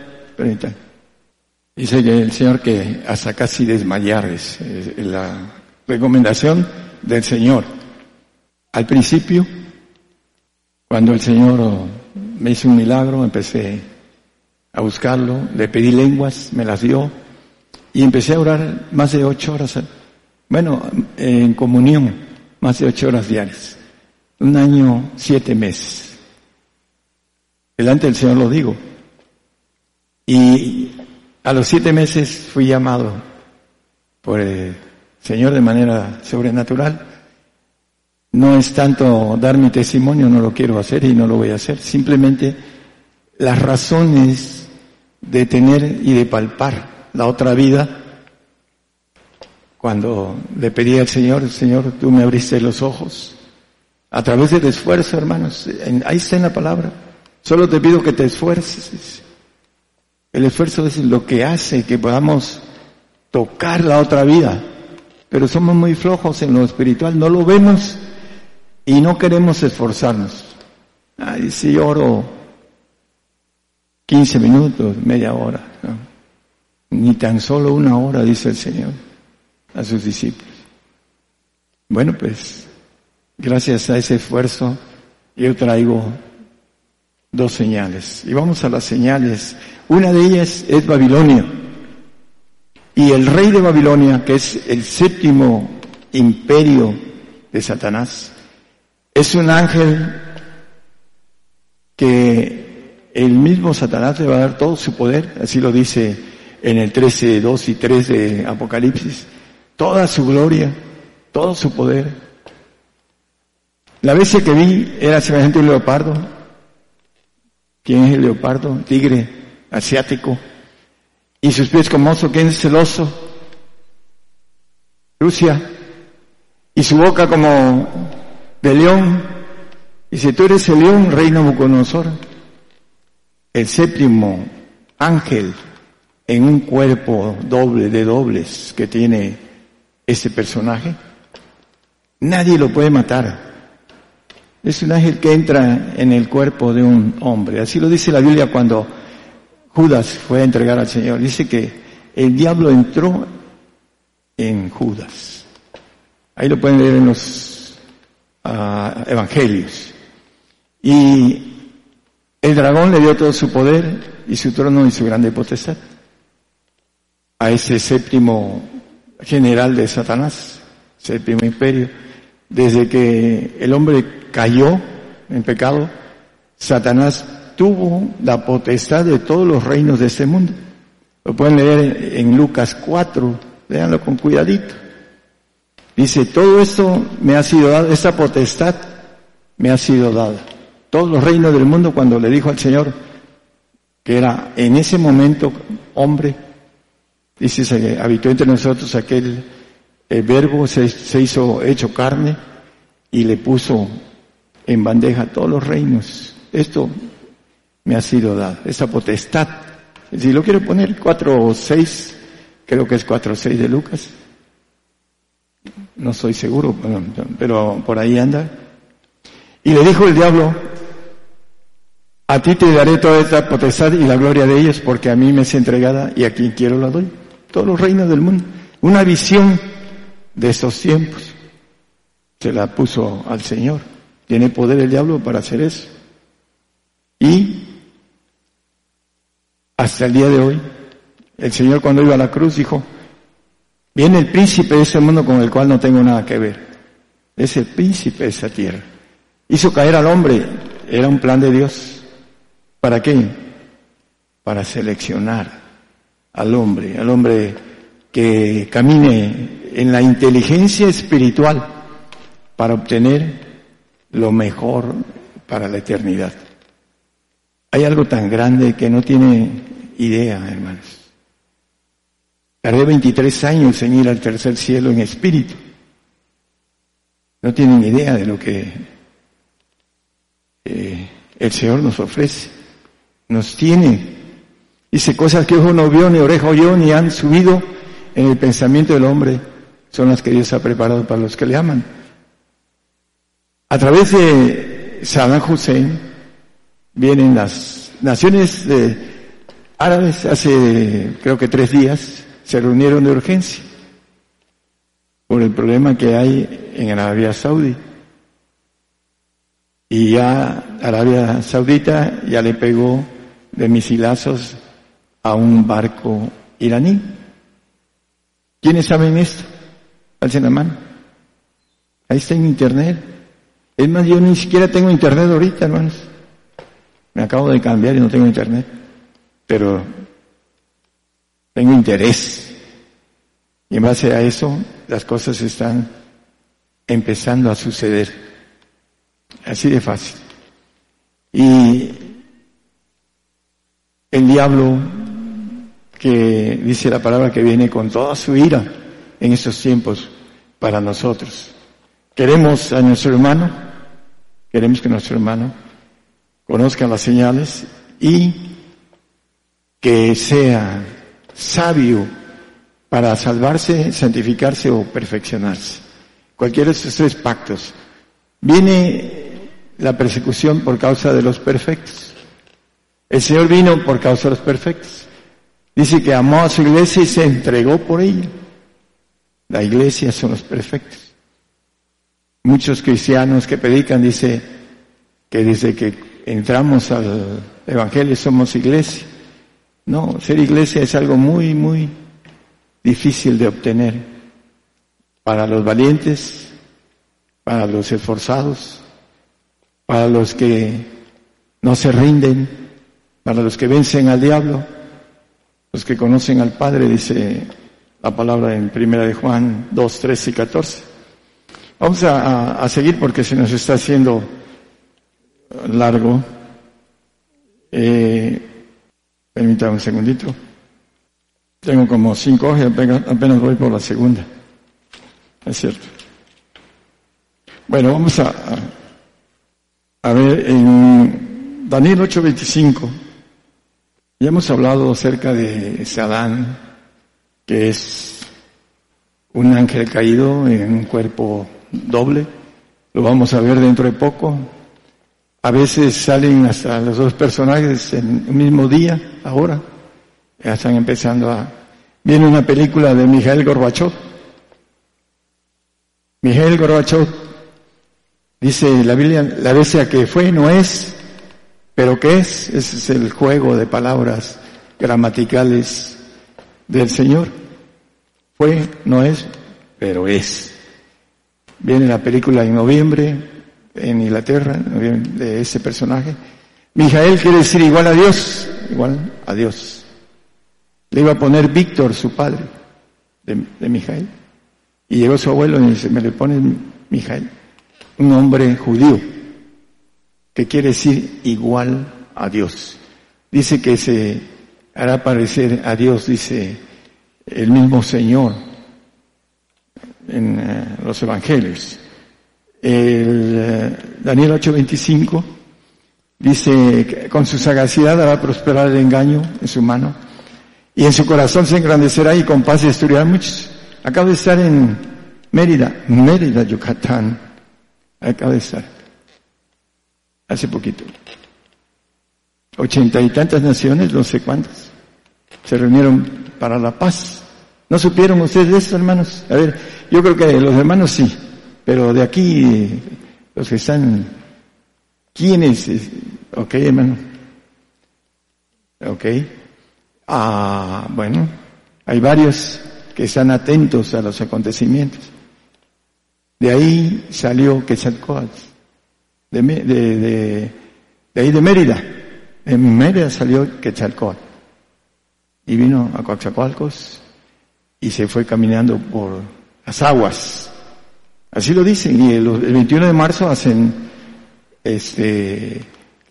dice que el Señor que hasta casi desmayar es, la recomendación del Señor. Al principio, cuando el Señor me hizo un milagro, empecé a buscarlo, le pedí lenguas, me las dio, y empecé a orar más de ocho horas, bueno, en comunión, más de ocho horas diarias. Un año, siete meses. Delante del Señor lo digo. Y a los siete meses fui llamado por el Señor de manera sobrenatural. No es tanto dar mi testimonio, no lo quiero hacer y no lo voy a hacer. Simplemente las razones de tener y de palpar la otra vida, cuando le pedí al Señor, Señor, tú me abriste los ojos, a través del esfuerzo, hermanos, ahí está en la palabra, solo te pido que te esfuerces. El esfuerzo es lo que hace que podamos tocar la otra vida, pero somos muy flojos en lo espiritual, no lo vemos y no queremos esforzarnos. Ay, si oro 15 minutos, media hora. Ni tan solo una hora, dice el Señor. a sus discípulos. Bueno, pues gracias a ese esfuerzo yo traigo dos señales. Y vamos a las señales. Una de ellas es Babilonia. Y el rey de Babilonia, que es el séptimo imperio de Satanás, es un ángel que el mismo Satanás le va a dar todo su poder, así lo dice en el 13, 2 y 3 de Apocalipsis, toda su gloria, todo su poder. La bestia que vi era semejante a un leopardo. ¿Quién es el leopardo? Tigre asiático. Y sus pies como oso, ¿quién es el oso? Rusia. Y su boca como de león. Y si tú eres el león, reina Buconosor, el séptimo ángel en un cuerpo doble de dobles que tiene ese personaje, nadie lo puede matar. Es un ángel que entra en el cuerpo de un hombre. Así lo dice la Biblia cuando Judas fue a entregar al Señor. Dice que el diablo entró en Judas. Ahí lo pueden leer en los ah, evangelios. Y el dragón le dio todo su poder y su trono y su grande potestad a ese séptimo general de Satanás, séptimo imperio. Desde que el hombre cayó en pecado, Satanás tuvo la potestad de todos los reinos de este mundo. Lo pueden leer en Lucas 4, léanlo con cuidadito. Dice, todo esto me ha sido dado, esta potestad me ha sido dada. Todos los reinos del mundo cuando le dijo al Señor que era en ese momento hombre, Dice, habitó entre nosotros aquel el verbo, se, se hizo hecho carne y le puso en bandeja todos los reinos. Esto me ha sido dado, esa potestad. Si lo quiero poner, cuatro o seis, creo que es cuatro o seis de Lucas. No soy seguro, pero por ahí anda. Y le dijo el diablo, a ti te daré toda esta potestad y la gloria de ellos, porque a mí me es entregada y a quien quiero la doy todos los reinos del mundo. Una visión de esos tiempos. Se la puso al Señor. Tiene poder el diablo para hacer eso. Y hasta el día de hoy, el Señor cuando iba a la cruz dijo, viene el príncipe de ese mundo con el cual no tengo nada que ver. Es el príncipe de esa tierra. Hizo caer al hombre. Era un plan de Dios. ¿Para qué? Para seleccionar al hombre, al hombre que camine en la inteligencia espiritual para obtener lo mejor para la eternidad. Hay algo tan grande que no tiene idea, hermanos. Tardé 23 años en ir al tercer cielo en espíritu. No tienen idea de lo que eh, el Señor nos ofrece. Nos tiene Dice, cosas que ojo no vio, ni oreja oyó, ni han subido en el pensamiento del hombre, son las que Dios ha preparado para los que le aman. A través de Saddam Hussein vienen las naciones de árabes hace creo que tres días se reunieron de urgencia por el problema que hay en Arabia Saudí. Y ya Arabia Saudita ya le pegó de misilazos a un barco iraní. ¿Quiénes saben esto? Alcen la mano. Ahí está en internet. Es más, yo ni siquiera tengo internet ahorita, hermanos. Me acabo de cambiar y no tengo internet. Pero tengo interés. Y en base a eso, las cosas están empezando a suceder. Así de fácil. Y el diablo que dice la palabra que viene con toda su ira en estos tiempos para nosotros. Queremos a nuestro hermano, queremos que nuestro hermano conozca las señales y que sea sabio para salvarse, santificarse o perfeccionarse. Cualquiera de estos tres pactos. Viene la persecución por causa de los perfectos. El Señor vino por causa de los perfectos. Dice que amó a su iglesia y se entregó por ella. La iglesia son los perfectos. Muchos cristianos que predican dice que desde que entramos al evangelio somos iglesia. No, ser iglesia es algo muy, muy difícil de obtener para los valientes, para los esforzados, para los que no se rinden, para los que vencen al diablo, los que conocen al Padre, dice la palabra en primera de Juan 2, 13 y 14. Vamos a, seguir porque se nos está haciendo largo. Eh, permítame un segundito. Tengo como cinco hojas, apenas, voy por la segunda. Es cierto. Bueno, vamos a, a, ver en Daniel 8:25. Ya hemos hablado acerca de Sadán, que es un ángel caído en un cuerpo doble. Lo vamos a ver dentro de poco. A veces salen hasta los dos personajes en el mismo día, ahora. Ya están empezando a... Viene una película de Mijael Gorbachev. Mijael Gorbachev dice la Biblia, la bestia que fue no es, pero que es, ese es el juego de palabras gramaticales del Señor. Fue, no es, pero es. Viene la película en noviembre en Inglaterra de ese personaje. Mijael quiere decir igual a Dios, igual a Dios. Le iba a poner Víctor, su padre, de, de Mijael. Y llegó su abuelo y dice, me le pone Mijael, un hombre judío, que quiere decir igual a Dios. Dice que se hará parecer a Dios, dice el mismo Señor en eh, los evangelios. El eh, Daniel 8:25 dice con su sagacidad hará prosperar el engaño en su mano y en su corazón se engrandecerá y con paz destruirá muchos. Acabo de estar en Mérida, Mérida, Yucatán. Acabo de estar. Hace poquito. Ochenta y tantas naciones, no sé cuántas, se reunieron para la paz. ¿No supieron ustedes eso, hermanos? A ver, yo creo que los hermanos sí, pero de aquí, los que están, ¿quiénes? Ok, hermano. Ok. Ah, bueno, hay varios que están atentos a los acontecimientos. De ahí salió Quetzalcóatl, de, de, de, de ahí de Mérida. En Mérida salió Quetzalcóatl. Y vino a Coaxacualcos y se fue caminando por las aguas. Así lo dicen. Y el, 21 de marzo hacen este,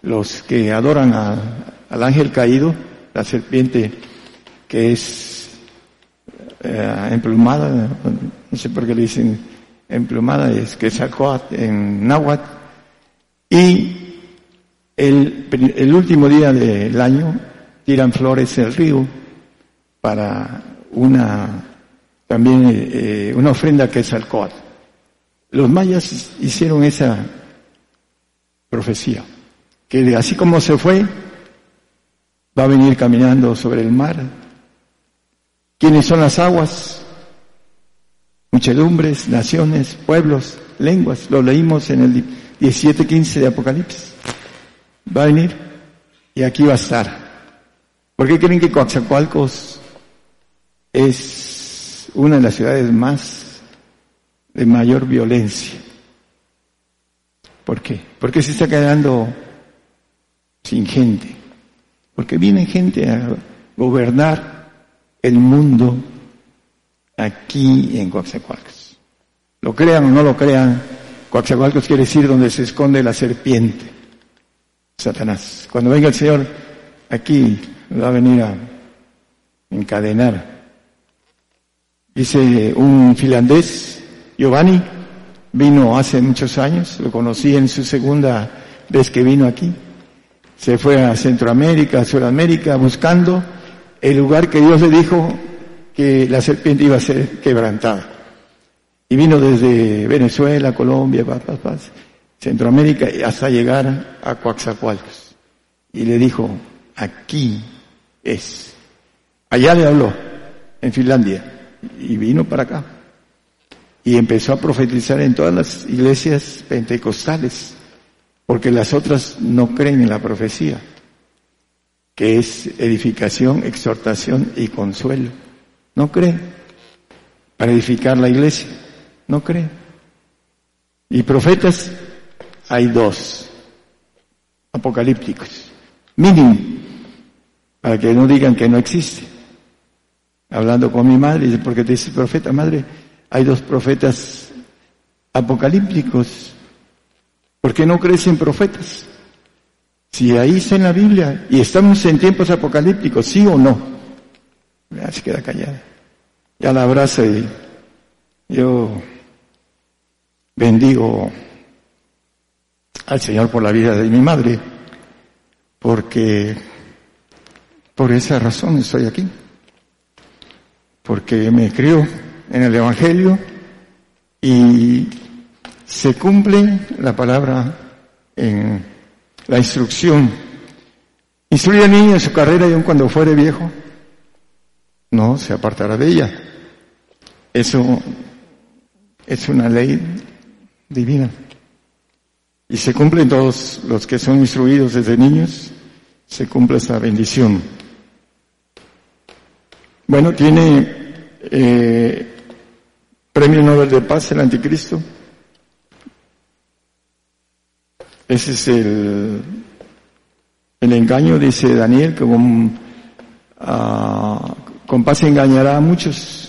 los que adoran al ángel caído, la serpiente que es eh, emplumada, no sé por qué le dicen emplumada, es que en náhuatl. Y el, el último día del año tiran flores el río para una, también eh, una ofrenda que es alcohol. Los mayas hicieron esa profecía, que así como se fue, va a venir caminando sobre el mar. ¿Quiénes son las aguas? Muchedumbres, naciones, pueblos, lenguas. Lo leímos en el 17-15 de Apocalipsis. Va a venir y aquí va a estar. ¿Por qué creen que Coatzacoalcos es una de las ciudades más de mayor violencia. ¿Por qué? Porque se está quedando sin gente. Porque viene gente a gobernar el mundo aquí en Coaxacualcos. Lo crean o no lo crean, Coaxacualcos quiere decir donde se esconde la serpiente, Satanás. Cuando venga el Señor, aquí va a venir a encadenar Dice un finlandés, Giovanni, vino hace muchos años, lo conocí en su segunda vez que vino aquí. Se fue a Centroamérica, a Sudamérica, buscando el lugar que Dios le dijo que la serpiente iba a ser quebrantada. Y vino desde Venezuela, Colombia, Centroamérica, hasta llegar a Coaxacualcos. Y le dijo, aquí es. Allá le habló, en Finlandia y vino para acá. y empezó a profetizar en todas las iglesias pentecostales, porque las otras no creen en la profecía, que es edificación, exhortación y consuelo. No creen para edificar la iglesia, no creen. Y profetas hay dos, apocalípticos, mínimo, para que no digan que no existe. Hablando con mi madre, dice, porque te dice profeta, madre, hay dos profetas apocalípticos. ¿Por qué no crees en profetas? Si ahí está en la Biblia y estamos en tiempos apocalípticos, ¿sí o no? Ya se queda callada. Ya la abraza y yo bendigo al Señor por la vida de mi madre, porque por esa razón estoy aquí, porque me crió en el Evangelio y se cumple la palabra en la instrucción. Instruye al niño en su carrera y aun cuando fuere viejo, no se apartará de ella. Eso es una ley divina. Y se cumplen todos los que son instruidos desde niños, se cumple esta bendición. Bueno, tiene eh, Premio Nobel de Paz, el anticristo. Ese es el, el engaño, dice Daniel, que con, ah, con paz engañará a muchos,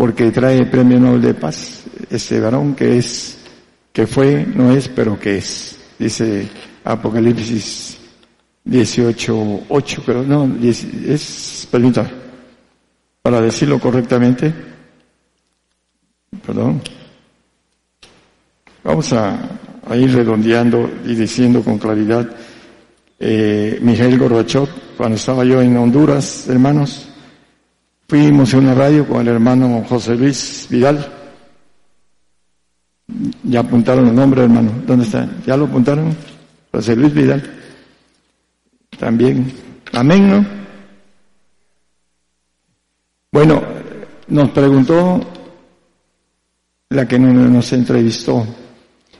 porque trae premio Nobel de Paz, ese varón que es, que fue, no es, pero que es, dice Apocalipsis 18, 8, pero no, es, permítame, para decirlo correctamente, Perdón. Vamos a, ir redondeando y diciendo con claridad. Eh, Miguel Gorbachev, cuando estaba yo en Honduras, hermanos, fuimos a una radio con el hermano José Luis Vidal. Ya apuntaron el nombre, hermano. ¿Dónde está? ¿Ya lo apuntaron? José Luis Vidal. También. Amén, ¿no? Bueno, nos preguntó la que nos entrevistó.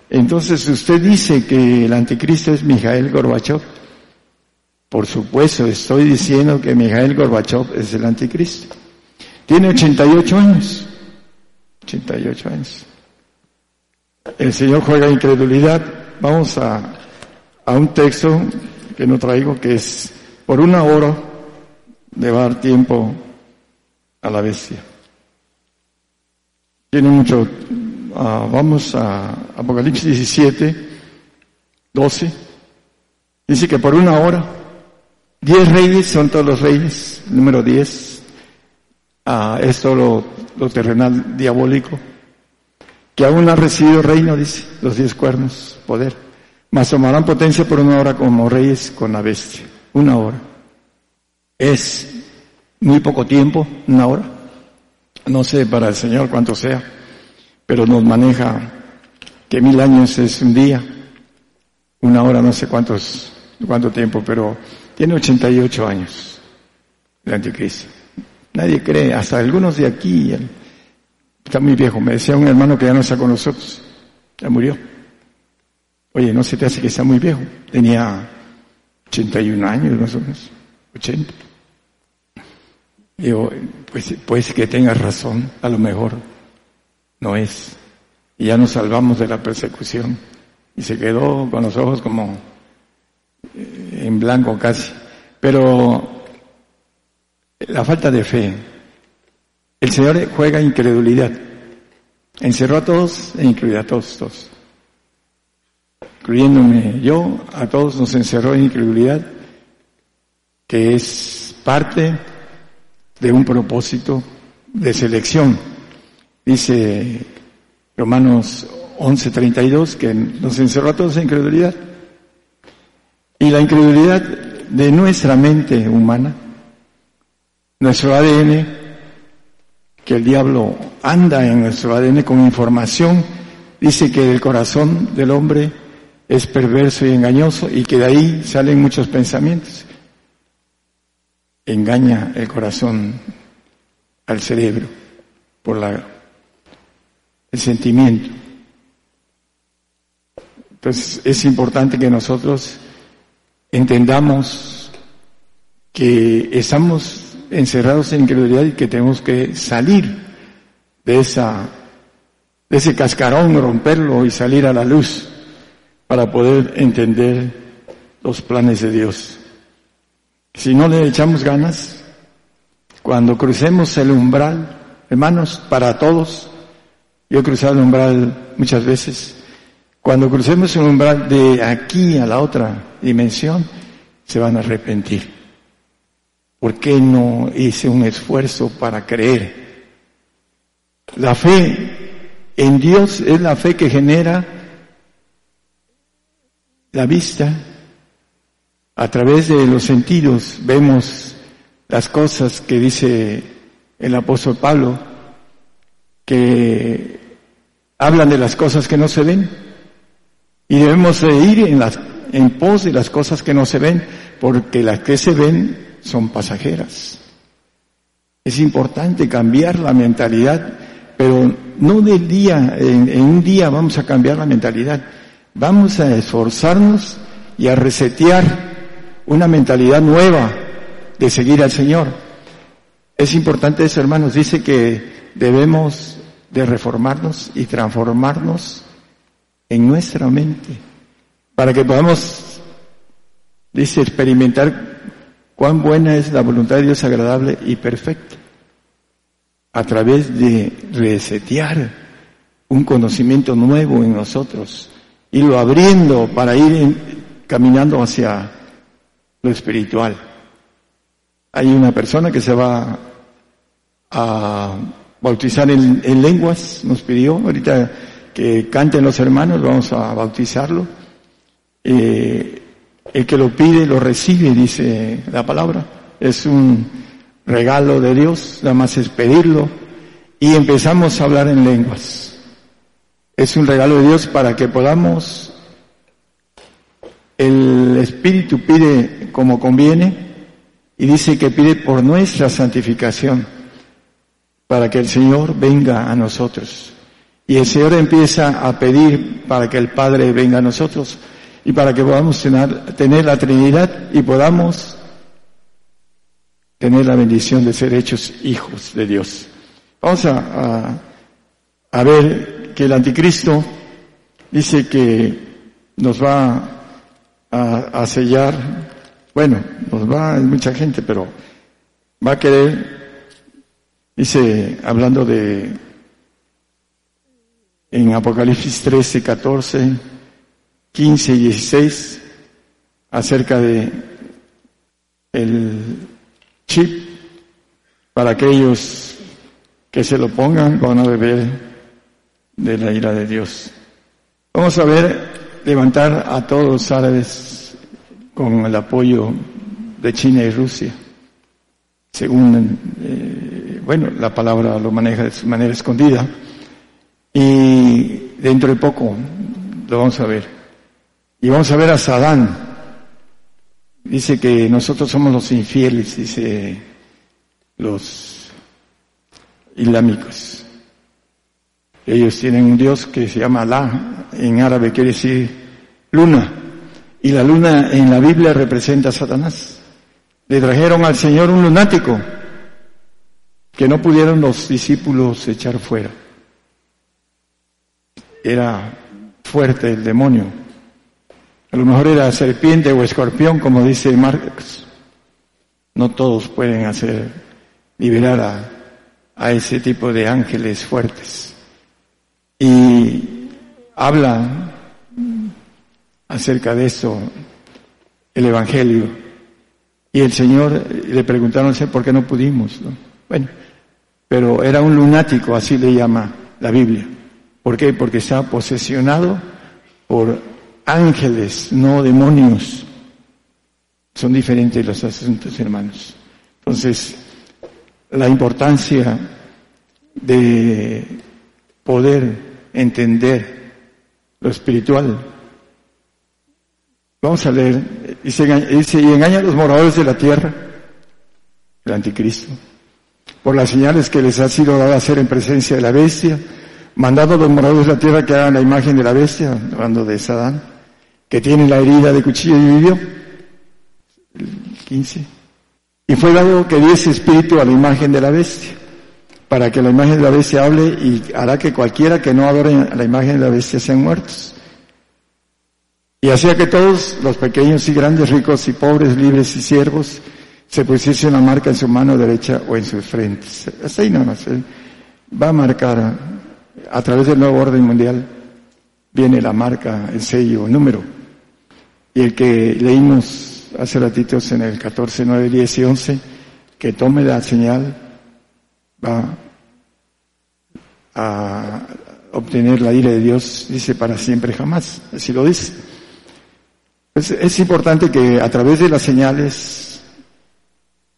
Entonces, usted dice que el anticristo es Mijael Gorbachev. Por supuesto, estoy diciendo que Mijael Gorbachev es el anticristo. Tiene 88 años. 88 años. El Señor juega incredulidad. Vamos a, a un texto que no traigo, que es por una hora de dar tiempo a la bestia. Tiene mucho, ah, vamos a Apocalipsis 17, 12. Dice que por una hora, diez reyes son todos los reyes, número diez, ah, es todo lo, terrenal diabólico, que aún ha recibido reino, dice, los diez cuernos, poder, mas tomarán potencia por una hora como reyes con la bestia, una hora. Es muy poco tiempo, una hora. No sé para el Señor cuánto sea, pero nos maneja que mil años es un día, una hora, no sé cuántos, cuánto tiempo, pero tiene 88 años el anticristo. Nadie cree, hasta algunos de aquí, está muy viejo. Me decía un hermano que ya no está con nosotros, ya murió. Oye, no se te hace que está muy viejo. Tenía 81 años más o menos, 80. Digo, pues, pues que tengas razón, a lo mejor no es. Y ya nos salvamos de la persecución. Y se quedó con los ojos como en blanco casi. Pero la falta de fe. El Señor juega incredulidad. Encerró a todos e incluyó a todos, todos. Incluyéndome yo, a todos nos encerró en incredulidad, que es parte de un propósito de selección. Dice Romanos 11:32 que nos encerró a todos en incredulidad. Y la incredulidad de nuestra mente humana, nuestro ADN, que el diablo anda en nuestro ADN con información, dice que el corazón del hombre es perverso y engañoso y que de ahí salen muchos pensamientos engaña el corazón al cerebro por la el sentimiento. Entonces es importante que nosotros entendamos que estamos encerrados en incredulidad y que tenemos que salir de esa, de ese cascarón, romperlo y salir a la luz para poder entender los planes de Dios. Si no le echamos ganas, cuando crucemos el umbral, hermanos, para todos, yo he cruzado el umbral muchas veces, cuando crucemos el umbral de aquí a la otra dimensión, se van a arrepentir. ¿Por qué no hice un esfuerzo para creer? La fe en Dios es la fe que genera la vista. A través de los sentidos vemos las cosas que dice el apóstol Pablo, que hablan de las cosas que no se ven. Y debemos de ir en, las, en pos de las cosas que no se ven, porque las que se ven son pasajeras. Es importante cambiar la mentalidad, pero no del día, en, un día vamos a cambiar la mentalidad. Vamos a esforzarnos y a resetear una mentalidad nueva de seguir al Señor. Es importante eso, hermanos. Dice que debemos de reformarnos y transformarnos en nuestra mente para que podamos, dice, experimentar cuán buena es la voluntad de Dios agradable y perfecta. A través de resetear un conocimiento nuevo en nosotros, y lo abriendo para ir caminando hacia lo espiritual. Hay una persona que se va a bautizar en, lenguas, nos pidió ahorita que canten los hermanos, vamos a bautizarlo. Eh, el que lo pide lo recibe, dice la palabra. Es un regalo de Dios, nada más es pedirlo. Y empezamos a hablar en lenguas. Es un regalo de Dios para que podamos, el Espíritu pide como conviene y dice que pide por nuestra santificación, para que el Señor venga a nosotros. Y el Señor empieza a pedir para que el Padre venga a nosotros y para que podamos tener, la Trinidad y podamos tener la bendición de ser hechos hijos de Dios. Vamos a, a, ver que el anticristo dice que nos va a, a, sellar, bueno, nos va, hay mucha gente, pero va a querer, dice, hablando de, en Apocalipsis 13, 14, 15 y 16 acerca de el chip para aquellos que se lo pongan van a beber de la ira de Dios. Vamos a ver levantar a todos los árabes con el apoyo de China y Rusia. Según, eh, bueno, la palabra lo maneja de manera escondida. Y dentro de poco lo vamos a ver. Y vamos a ver a Sadán. Dice que nosotros somos los infieles, dice los islámicos. Ellos tienen un Dios que se llama Alá, en árabe quiere decir luna. Y la luna en la Biblia representa a Satanás. Le trajeron al Señor un lunático que no pudieron los discípulos echar fuera. Era fuerte el demonio. A lo mejor era serpiente o escorpión, como dice Marx. No todos pueden hacer, liberar a, a ese tipo de ángeles fuertes. Y habla acerca de eso el Evangelio. Y el Señor le preguntaron por qué no pudimos. Bueno, pero era un lunático, así le llama la Biblia. ¿Por qué? Porque está posesionado por ángeles, no demonios. Son diferentes los asuntos, hermanos. Entonces, la importancia de poder entender lo espiritual. Vamos a leer, dice, dice, y engaña a los moradores de la tierra, el anticristo, por las señales que les ha sido dado hacer en presencia de la bestia, mandado a los moradores de la tierra que hagan la imagen de la bestia, hablando de Sadán, que tiene la herida de cuchillo y vivió. 15. Y fue dado que diese espíritu a la imagen de la bestia, para que la imagen de la bestia hable y hará que cualquiera que no adore la imagen de la bestia sean muertos. Y hacía que todos, los pequeños y grandes, ricos y pobres, libres y siervos, se pusiese una marca en su mano derecha o en sus frentes. Así nada más. Va a marcar a través del nuevo orden mundial, viene la marca, el sello, el número. Y el que leímos hace ratitos en el 14, 9, 10 y 11, que tome la señal, va a obtener la ira de Dios, dice, para siempre jamás. Así lo dice. Es, es importante que a través de las señales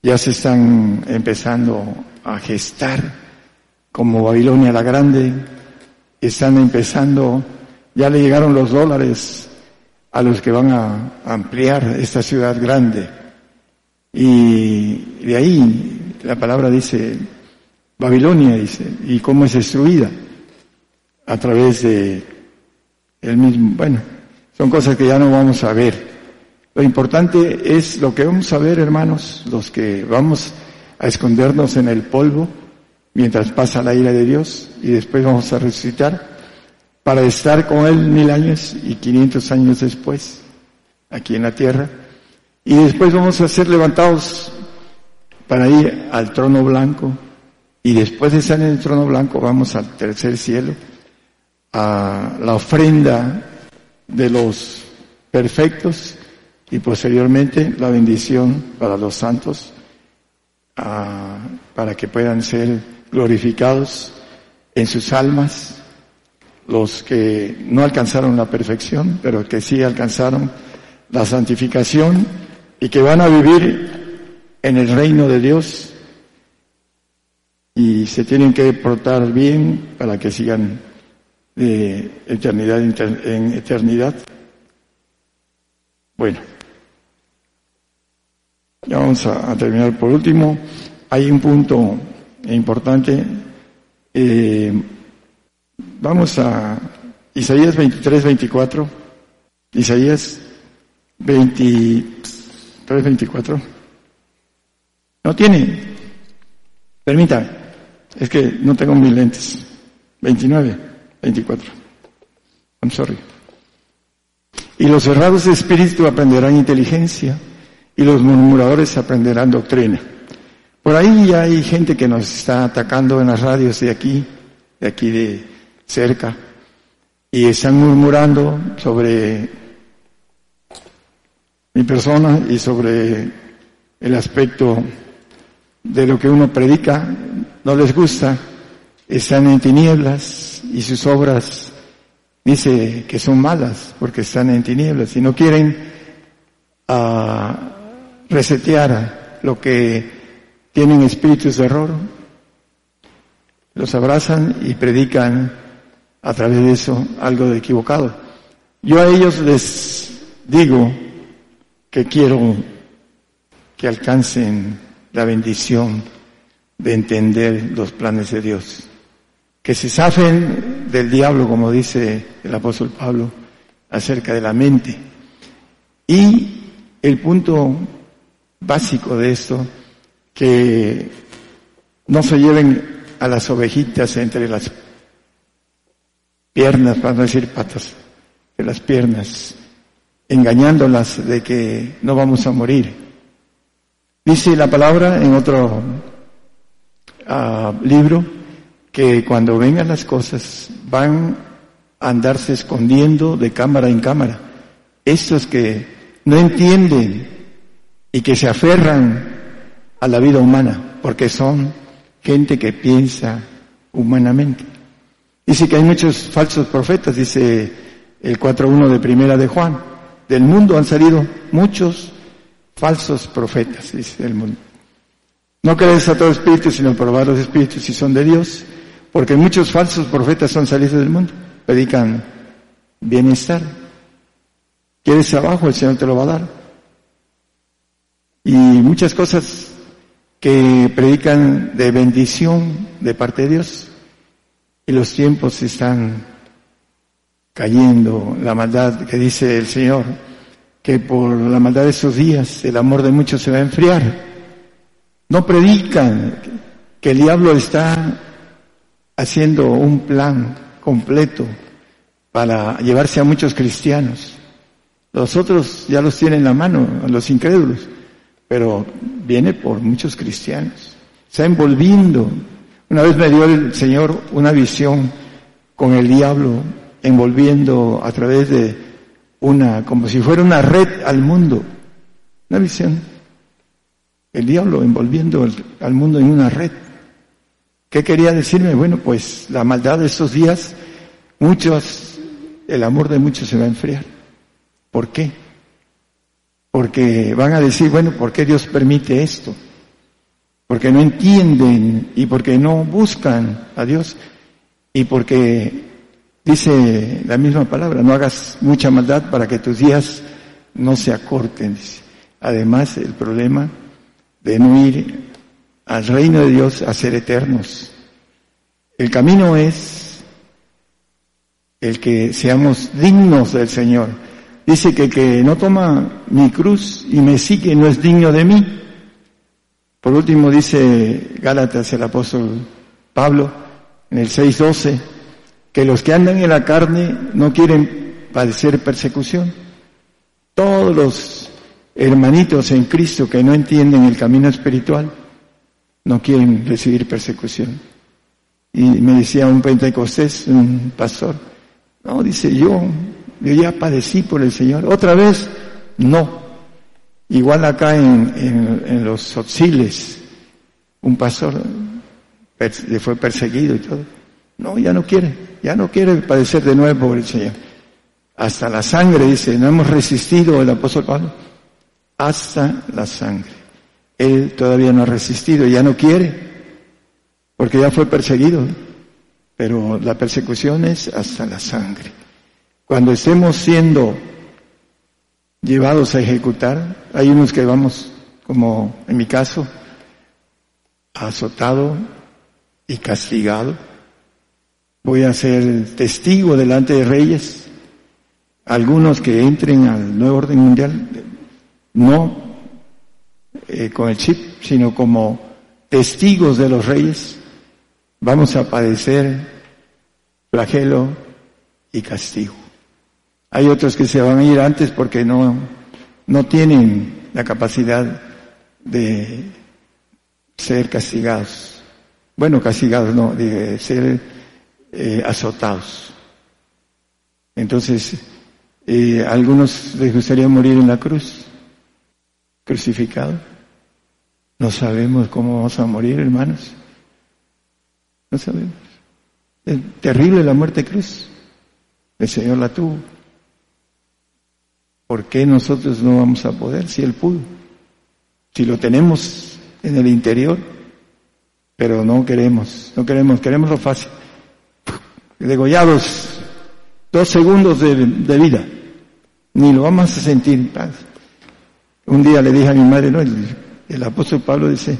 ya se están empezando a gestar como Babilonia la Grande, están empezando, ya le llegaron los dólares a los que van a ampliar esta ciudad grande. Y de ahí la palabra dice, Babilonia dice, y cómo es destruida a través de el mismo, bueno, son cosas que ya no vamos a ver. Lo importante es lo que vamos a ver, hermanos, los que vamos a escondernos en el polvo mientras pasa la ira de Dios y después vamos a resucitar para estar con Él mil años y quinientos años después aquí en la tierra. Y después vamos a ser levantados para ir al trono blanco y después de estar en el trono blanco vamos al tercer cielo, a la ofrenda de los perfectos y posteriormente la bendición para los santos, para que puedan ser glorificados en sus almas, los que no alcanzaron la perfección, pero que sí alcanzaron la santificación y que van a vivir en el reino de Dios y se tienen que portar bien para que sigan de eternidad en eternidad. Bueno, ya vamos a, terminar por último. Hay un punto importante. Eh, vamos a Isaías 23, 24. Isaías 23, 24. ¿No tiene? Permítame. Es que no tengo mis lentes. 29. 24. I'm sorry. Y los cerrados de espíritu aprenderán inteligencia y los murmuradores aprenderán doctrina. Por ahí ya hay gente que nos está atacando en las radios de aquí, de aquí de cerca, y están murmurando sobre mi persona y sobre el aspecto de lo que uno predica. No les gusta, están en tinieblas, y sus obras dice que son malas porque están en tinieblas y no quieren uh, resetear lo que tienen espíritus de error. Los abrazan y predican a través de eso algo de equivocado. Yo a ellos les digo que quiero que alcancen la bendición de entender los planes de Dios que se zafen del diablo, como dice el apóstol Pablo, acerca de la mente. Y el punto básico de esto, que no se lleven a las ovejitas entre las piernas, para no decir patas, de las piernas, engañándolas de que no vamos a morir. Dice la palabra en otro uh, libro, que cuando vengan las cosas van a andarse escondiendo de cámara en cámara. Estos que no entienden y que se aferran a la vida humana, porque son gente que piensa humanamente. Dice que hay muchos falsos profetas, dice el 4.1 de primera de Juan. Del mundo han salido muchos falsos profetas, dice el mundo. No crees a todo espíritu, sino probar los espíritus si son de Dios. Porque muchos falsos profetas son salidos del mundo. Predican bienestar. ¿Quieres trabajo? El Señor te lo va a dar. Y muchas cosas que predican de bendición de parte de Dios. y los tiempos están cayendo, la maldad que dice el Señor, que por la maldad de esos días el amor de muchos se va a enfriar. No predican que el diablo está haciendo un plan completo para llevarse a muchos cristianos. Los otros ya los tienen en la mano, los incrédulos, pero viene por muchos cristianos. Está envolviendo. Una vez me dio el Señor una visión con el diablo envolviendo a través de una, como si fuera una red al mundo. Una visión. El diablo envolviendo al mundo en una red. ¿Qué quería decirme? Bueno, pues la maldad de estos días, muchos, el amor de muchos se va a enfriar. ¿Por qué? Porque van a decir, bueno, ¿por qué Dios permite esto? Porque no entienden y porque no buscan a Dios y porque dice la misma palabra, no hagas mucha maldad para que tus días no se acorten. Además, el problema de no ir al reino de Dios a ser eternos. El camino es el que seamos dignos del Señor. Dice que que no toma mi cruz y me sigue no es digno de mí. Por último dice Gálatas el apóstol Pablo en el 6.12 que los que andan en la carne no quieren padecer persecución. Todos los hermanitos en Cristo que no entienden el camino espiritual no quieren recibir persecución. Y me decía un pentecostés, un pastor, no, dice yo, yo ya padecí por el Señor. Otra vez, no. Igual acá en, los auxiles, un pastor le fue perseguido y todo. No, ya no quiere, ya no quiere padecer de nuevo por el Señor. Hasta la sangre, dice, no hemos resistido el apóstol Pablo. Hasta la sangre. Él todavía no ha resistido, ya no quiere, porque ya fue perseguido. Pero la persecución es hasta la sangre. Cuando estemos siendo llevados a ejecutar, hay unos que vamos, como en mi caso, azotado y castigado. Voy a ser testigo delante de reyes. Algunos que entren al nuevo orden mundial, no eh, con el chip, sino como testigos de los reyes, vamos a padecer flagelo y castigo. Hay otros que se van a ir antes porque no, no tienen la capacidad de ser castigados. Bueno, castigados no, de ser eh, azotados. Entonces, eh, algunos les gustaría morir en la cruz, crucificado. No sabemos cómo vamos a morir, hermanos. No sabemos. Es terrible la muerte de cruz. El Señor la tuvo. ¿Por qué nosotros no vamos a poder si Él pudo? Si lo tenemos en el interior, pero no queremos, no queremos, queremos lo fácil. Degollados, dos segundos de, vida, ni lo vamos a sentir. Un día le dije a mi madre, no, el apóstol Pablo dice,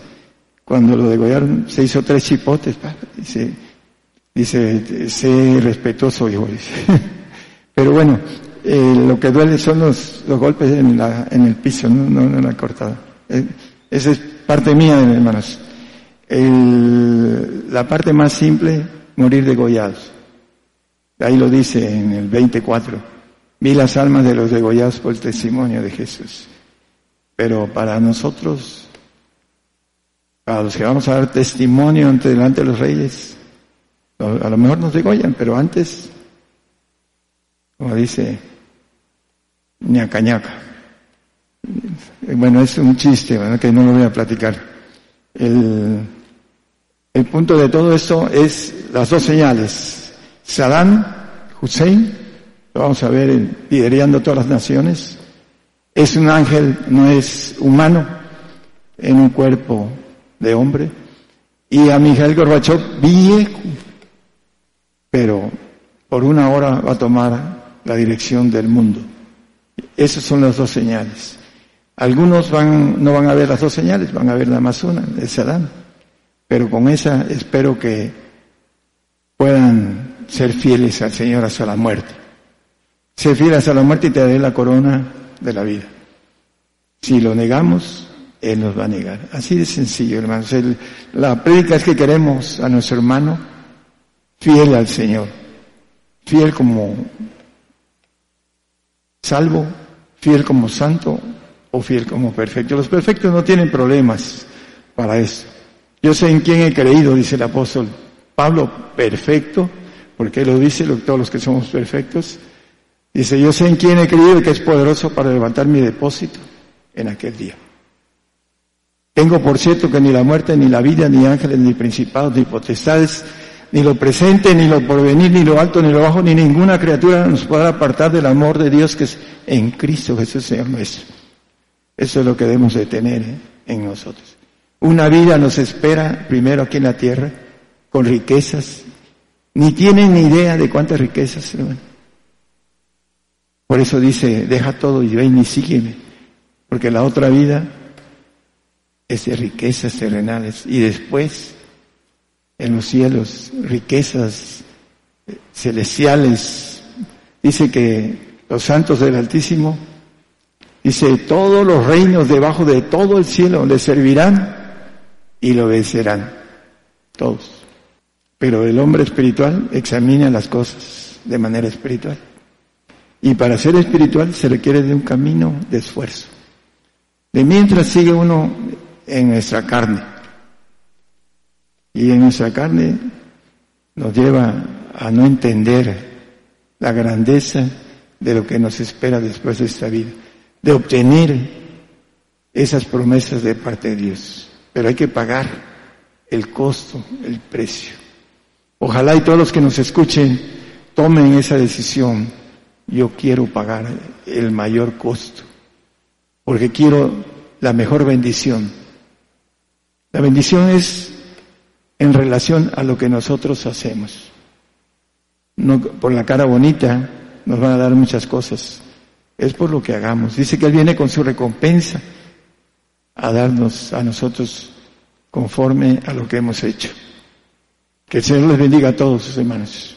cuando lo degollaron, se hizo tres chipotes, dice, dice, sé respetuoso, hijo, <laughs> Pero bueno, eh, lo que duele son los, golpes en, la, en el piso, no, no, en la cortada. Eh, esa es parte mía, hermanos. El, la parte más simple, morir degollados. Ahí lo dice en el 24. Vi las almas de los degollados por el testimonio de Jesús. Pero para nosotros, para los que vamos a dar testimonio ante delante de los reyes, a lo mejor nos degollan, pero antes, como dice ñaca ñaca. Bueno, es un chiste, que no lo voy a platicar. El, el punto de todo esto es las dos señales. Saddam Hussein, lo vamos a ver liderando todas las naciones, es un ángel, no es humano, en un cuerpo de hombre. Y a Miguel Gorbachev, viejo, pero por una hora va a tomar la dirección del mundo. Esas son las dos señales. Algunos van, no van a ver las dos señales, van a ver nada más una, de Saddam. Pero con esa espero que puedan ser fieles al Señor hasta la muerte. Ser fieles hasta la muerte y te daré la corona de la vida. Si lo negamos, Él nos va a negar. Así de sencillo, hermanos. la prédica es que queremos a nuestro hermano fiel al Señor. Fiel como salvo, fiel como santo o fiel como perfecto. Los perfectos no tienen problemas para eso. Yo sé en quién he creído, dice el apóstol Pablo, perfecto, porque lo dice todos los que somos perfectos. Dice, yo sé en quién he creído y que es poderoso para levantar mi depósito en aquel día. Tengo por cierto que ni la muerte, ni la vida, ni ángeles, ni principados, ni potestades, ni lo presente, ni lo porvenir, ni lo alto, ni lo bajo, ni ninguna criatura nos podrá apartar del amor de Dios que es en Cristo Jesús, Señor nuestro. Eso es lo que debemos de tener ¿eh? en nosotros. Una vida nos espera primero aquí en la tierra, con riquezas. Ni tienen ni idea de cuántas riquezas, hermano. Por eso dice, deja todo y ven y sígueme. Porque la otra vida es de riquezas terrenales. Y después, en los cielos, riquezas celestiales. Dice que los santos del Altísimo, dice, todos los reinos debajo de todo el cielo le servirán y lo obedecerán. Todos. Pero el hombre espiritual examina las cosas de manera espiritual. Y para ser espiritual se requiere de un camino de esfuerzo. De mientras sigue uno en nuestra carne. Y en nuestra carne nos lleva a no entender la grandeza de lo que nos espera después de esta vida, de obtener esas promesas de parte de Dios pero hay que pagar el costo, el precio. Ojalá y todos los que nos escuchen tomen esa decisión. Yo quiero pagar el mayor costo, porque quiero la mejor bendición. La bendición es en relación a lo que nosotros hacemos. No por la cara bonita nos van a dar muchas cosas, es por lo que hagamos. Dice que Él viene con su recompensa a darnos a nosotros conforme a lo que hemos hecho. Que el Señor les bendiga a todos sus hermanos.